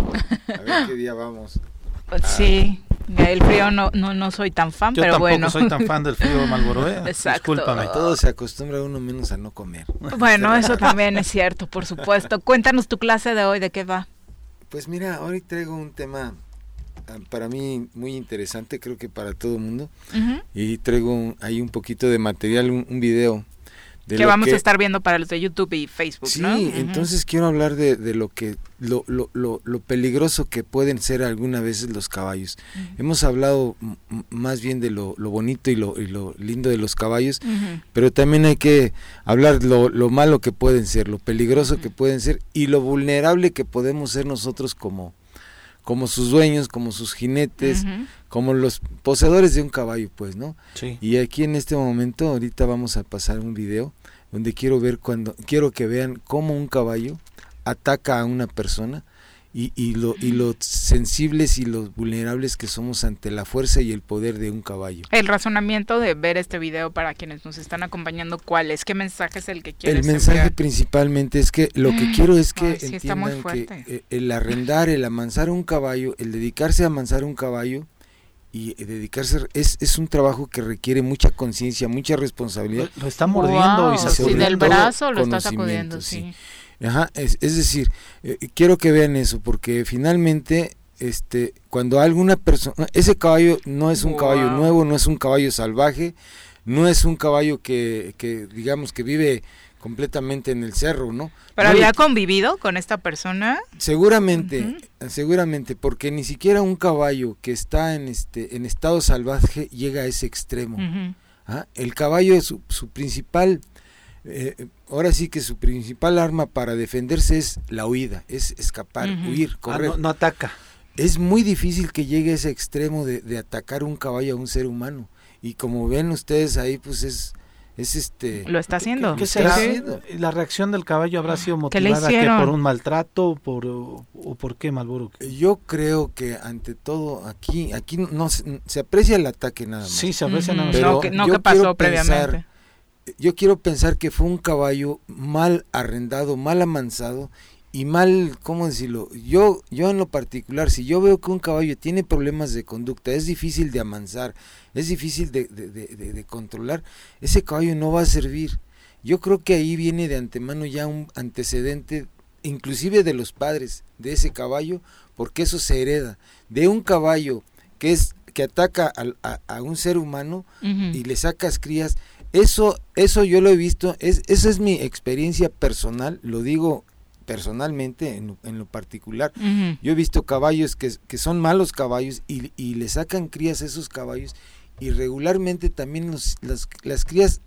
A ver qué día vamos. (laughs) Sí, el frío no, no, no soy tan fan, Yo pero tampoco bueno. soy tan fan del frío (laughs) Malboro, ¿eh? Exacto. Discúlpame. Todo se acostumbra uno menos a no comer. Bueno, (laughs) eso también es cierto, por supuesto. Cuéntanos tu clase de hoy, ¿de qué va? Pues mira, hoy traigo un tema ah, para mí muy interesante, creo que para todo el mundo. Ujú. Y traigo un- ahí un poquito de material, un, un video. De Que vamos que- a estar viendo para los de YouTube y Facebook, Sí, entonces quiero hablar de, de lo que lo, lo, lo, lo peligroso que pueden ser algunas veces los caballos. Hemos hablado más bien de lo, lo bonito y lo, y lo lindo de los caballos, pero también hay que hablar lo, lo malo que pueden ser, lo peligroso que pueden ser y lo vulnerable que podemos ser nosotros como, como sus dueños, como sus jinetes, como los poseedores de un caballo, pues, ¿no? Sí. Y aquí en este momento, ahorita vamos a pasar un video donde quiero ver cuando, quiero que vean cómo un caballo ataca a una persona y, y lo, y lo sensibles y los vulnerables que somos ante la fuerza y el poder de un caballo. El razonamiento de ver este video para quienes nos están acompañando, ¿cuál es? ¿Qué mensaje es el que quieres El mensaje enviar? principalmente es que lo que quiero es que Ay, sí, entiendan que eh, el arrendar, el amansar un caballo, el dedicarse a amansar un caballo y dedicarse es, es un trabajo que requiere mucha conciencia, mucha responsabilidad. Lo, lo está mordiendo Wow, y se sí, del brazo lo está sacudiendo, sí. Ajá, es, es decir, eh, quiero que vean eso, porque finalmente, este, cuando alguna persona, ese caballo no es un caballo nuevo, no es un caballo salvaje, no es un caballo que, que digamos que vive completamente en el cerro, ¿no? ¿Pero No, había convivido con esta persona? Seguramente, seguramente, porque ni siquiera un caballo que está en este, en estado salvaje llega a ese extremo. Ah, El caballo es su, su principal, eh, ahora sí que su principal arma para defenderse es la huida, es escapar, huir, Ah, correr. no, no ataca. Es muy difícil que llegue a ese extremo de, de atacar un caballo a un ser humano. Y como ven ustedes ahí, pues es, es este... Lo está haciendo. ¿Qué será? sí. ¿La reacción del caballo habrá sido ¿Qué le motivada que por un maltrato por, o, o por qué, Malboro? Yo creo que ante todo aquí, aquí no se, se aprecia el ataque nada más. Sí, se aprecia nada más. Pero no, que, no yo que pasó quiero previamente. Yo quiero pensar que fue un caballo mal arrendado, mal amansado y mal, ¿cómo decirlo? Yo, yo en lo particular, si yo veo que un caballo tiene problemas de conducta, es difícil de amansar, es difícil de, de- de- controlar, ese caballo no va a servir. Yo creo que ahí viene de antemano ya un antecedente, inclusive de los padres de ese caballo, porque eso se hereda. De un caballo que es que ataca a, a un ser humano, y le sacas crías. Eso, eso yo lo he visto, es, esa es mi experiencia personal, lo digo personalmente, en lo, en lo particular. Yo he visto caballos que, que son malos caballos y, y le sacan crías a esos caballos y regularmente también los- las, las crías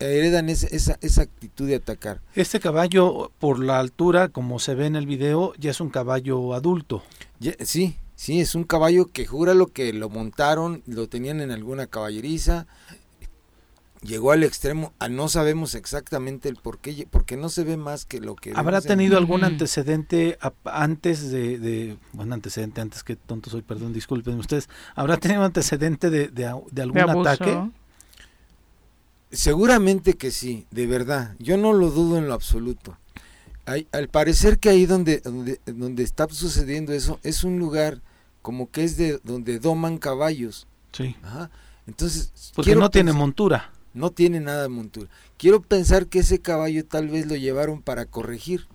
heredan esa, esa, esa actitud de atacar. Este caballo, por la altura, como se ve en el video, ya es un caballo adulto. Ya- sí, sí, es un caballo que jura lo que lo montaron, lo tenían en alguna caballeriza, llegó al extremo, a no sabemos exactamente el por qué, porque no se ve más que lo que... ¿Habrá en- tenido algún antecedente a- antes de, de- bueno, antecedente, antes que tonto soy, perdón, disculpen ustedes, ¿habrá tenido antecedente de, de, algún ataque? Seguramente que sí, de verdad, yo no lo dudo en lo absoluto. Hay- al parecer que ahí donde, donde, donde está sucediendo eso es un lugar como que es de donde doman caballos. Sí. Ajá. Entonces, Porque no tiene montura. No tiene nada de montura. Quiero pensar que ese caballo tal vez lo llevaron para corregir.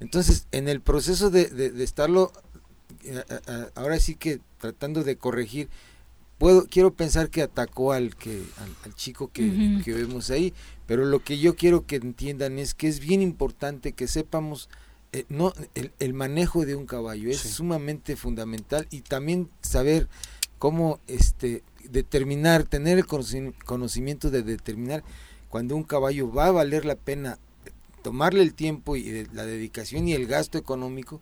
Entonces, en el proceso de, de- de estarlo, eh, a- a- ahora sí que tratando de corregir, puedo quiero pensar que atacó al que al, al chico que, que vemos ahí, pero lo que yo quiero que entiendan es que es bien importante que sepamos eh, no el, el manejo de un caballo es Sí. sumamente fundamental y también saber cómo este, determinar, tener el conocimiento de determinar cuando un caballo va a valer la pena tomarle el tiempo y la dedicación y el gasto económico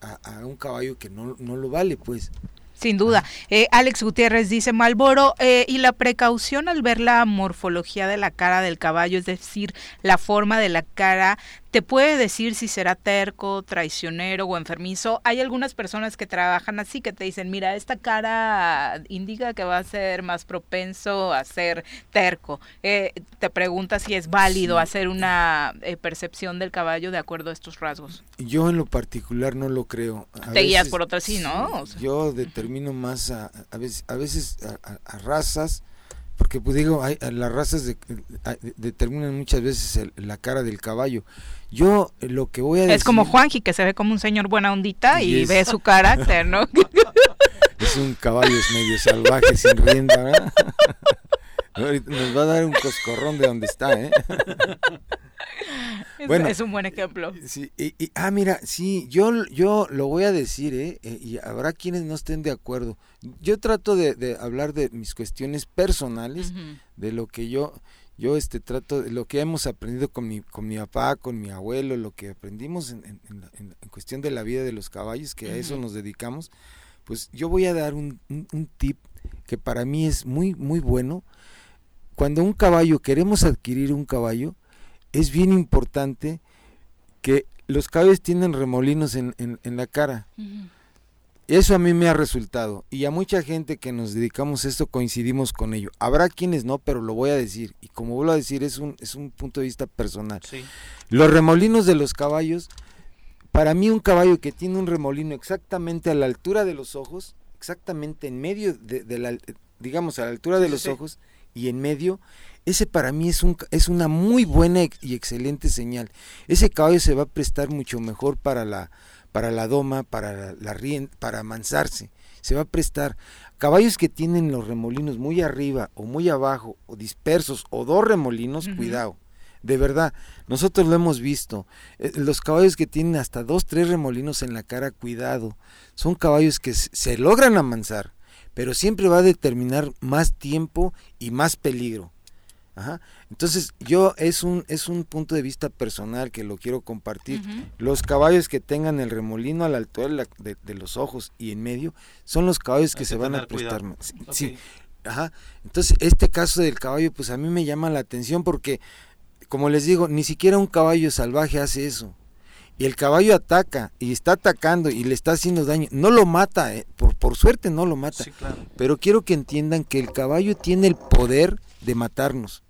a, a un caballo que no, no lo vale, pues. Sin duda. Eh, Alex Gutiérrez dice Malboro, eh, y la precaución al ver la morfología de la cara del caballo, es decir, la forma de la cara, te puede decir si será terco, traicionero o enfermizo. Hay algunas personas que trabajan así que te dicen, mira, esta cara indica que va a ser más propenso a ser terco. Eh, te pregunta si es válido hacer una eh, percepción del caballo de acuerdo a estos rasgos. Yo en lo particular no lo creo. te guías por otras sí, ¿no? yo determino más a, a veces, a, veces a razas porque pues digo, hay, las razas determinan muchas veces la cara del caballo. Yo eh, lo que voy a decir... Es como Juanji, que se ve como un señor buena ondita y, ve su carácter, ¿no? (laughs) es un caballo medio salvaje, sin rienda, ¿verdad? (laughs) Nos va a dar un coscorrón de donde está, ¿eh? (laughs) (laughs) bueno, es un buen ejemplo. Sí, y, ah, mira, sí, yo, yo lo voy a decir, ¿eh? ¿eh? Y habrá quienes no estén de acuerdo. Yo trato de, hablar de mis cuestiones personales, de lo que yo, yo este trato, de lo que hemos aprendido con mi, con mi papá, con mi abuelo, lo que aprendimos en, en, cuestión de la vida de los caballos, que a eso nos dedicamos. Pues yo voy a dar un, un tip que para mí es muy, muy bueno cuando un caballo, queremos adquirir un caballo, es bien importante que los caballos tienen remolinos en, la cara. Eso a mí me ha resultado. Y a mucha gente que nos dedicamos a esto coincidimos con ello. Habrá quienes no, pero lo voy a decir. Y como vuelvo a decir, es un, es un punto de vista personal. Los remolinos de los caballos, para mí un caballo que tiene un remolino exactamente a la altura de los ojos, exactamente en medio de, la, digamos, a la altura de los ojos, y en medio, ese para mí es, un, es una muy buena y excelente señal. Ese caballo se va a prestar mucho mejor para la, para la doma, para la, para amansarse. Se va a prestar. Caballos que tienen los remolinos muy arriba o muy abajo, o dispersos, o dos remolinos, cuidado. De verdad, nosotros lo hemos visto. Eh, los caballos que tienen hasta dos, tres remolinos en la cara, cuidado. Son caballos que se logran amansar pero siempre va a determinar más tiempo y más peligro. Entonces, yo es un, es un punto de vista personal que lo quiero compartir. Los caballos que tengan el remolino a la altura de, los ojos y en medio son los caballos que, se van a prestar más. Sí. Ajá. Entonces, este caso del caballo, pues a mí me llama la atención porque, como les digo, ni siquiera un caballo salvaje hace eso y el caballo ataca y está atacando y le está haciendo daño, no lo mata, eh, por, por suerte no lo mata, pero quiero que entiendan que el caballo tiene el poder de matarnos.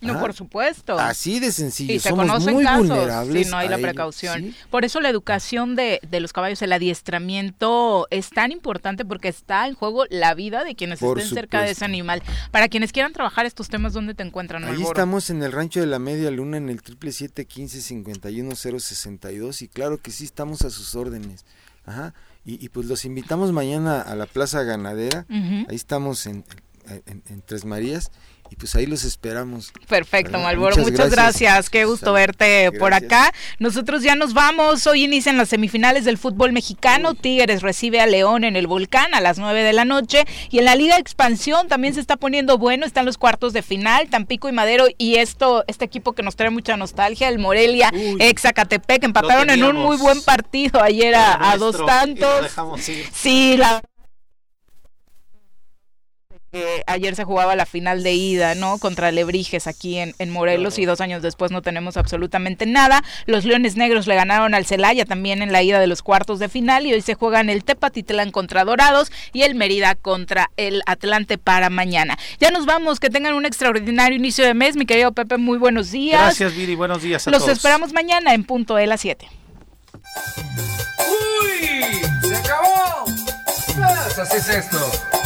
No, por supuesto. Así de sencillo. Y se Somos muy vulnerables. Si no hay la precaución. Por eso la educación de, de, los caballos, el adiestramiento es tan importante porque está en juego la vida de quienes estén cerca de ese animal. Para quienes quieran trabajar estos temas, ¿dónde te encuentran? Ahí estamos en el rancho de la Media Luna en el triple siete quince cincuenta y y claro que sí estamos a sus órdenes. Ajá. Y, pues los invitamos mañana a la Plaza Ganadera. Ahí estamos en, en Tres Marías y pues ahí los esperamos. Perfecto, Malboro, muchas, gracias. qué gusto verte por acá. Nosotros ya nos vamos, hoy inician las semifinales del fútbol mexicano, Tigres recibe a León en el Volcán a las 9 de la noche. Y en la Liga de Expansión también se está poniendo bueno, están los cuartos de final, Tampico y Madero. Y esto este equipo que nos trae mucha nostalgia, el Morelia, ex Zacatepec, empataron en un muy buen partido ayer a, dos tantos. Sí, la ayer se jugaba la final de ida, ¿no? Contra Lebrijes aquí en, Morelos y dos años después no tenemos absolutamente nada. Los Leones Negros le ganaron al Celaya también en la ida de los cuartos de final y hoy se juegan el Tepatitlán contra Dorados y el Mérida contra el Atlante para mañana. Ya nos vamos, que tengan un extraordinario inicio de mes, mi querido Pepe, muy buenos días. Gracias, Viri, buenos días a Los esperamos mañana en punto de las 7. ¡Uy! ¡Se acabó! Pues así es esto.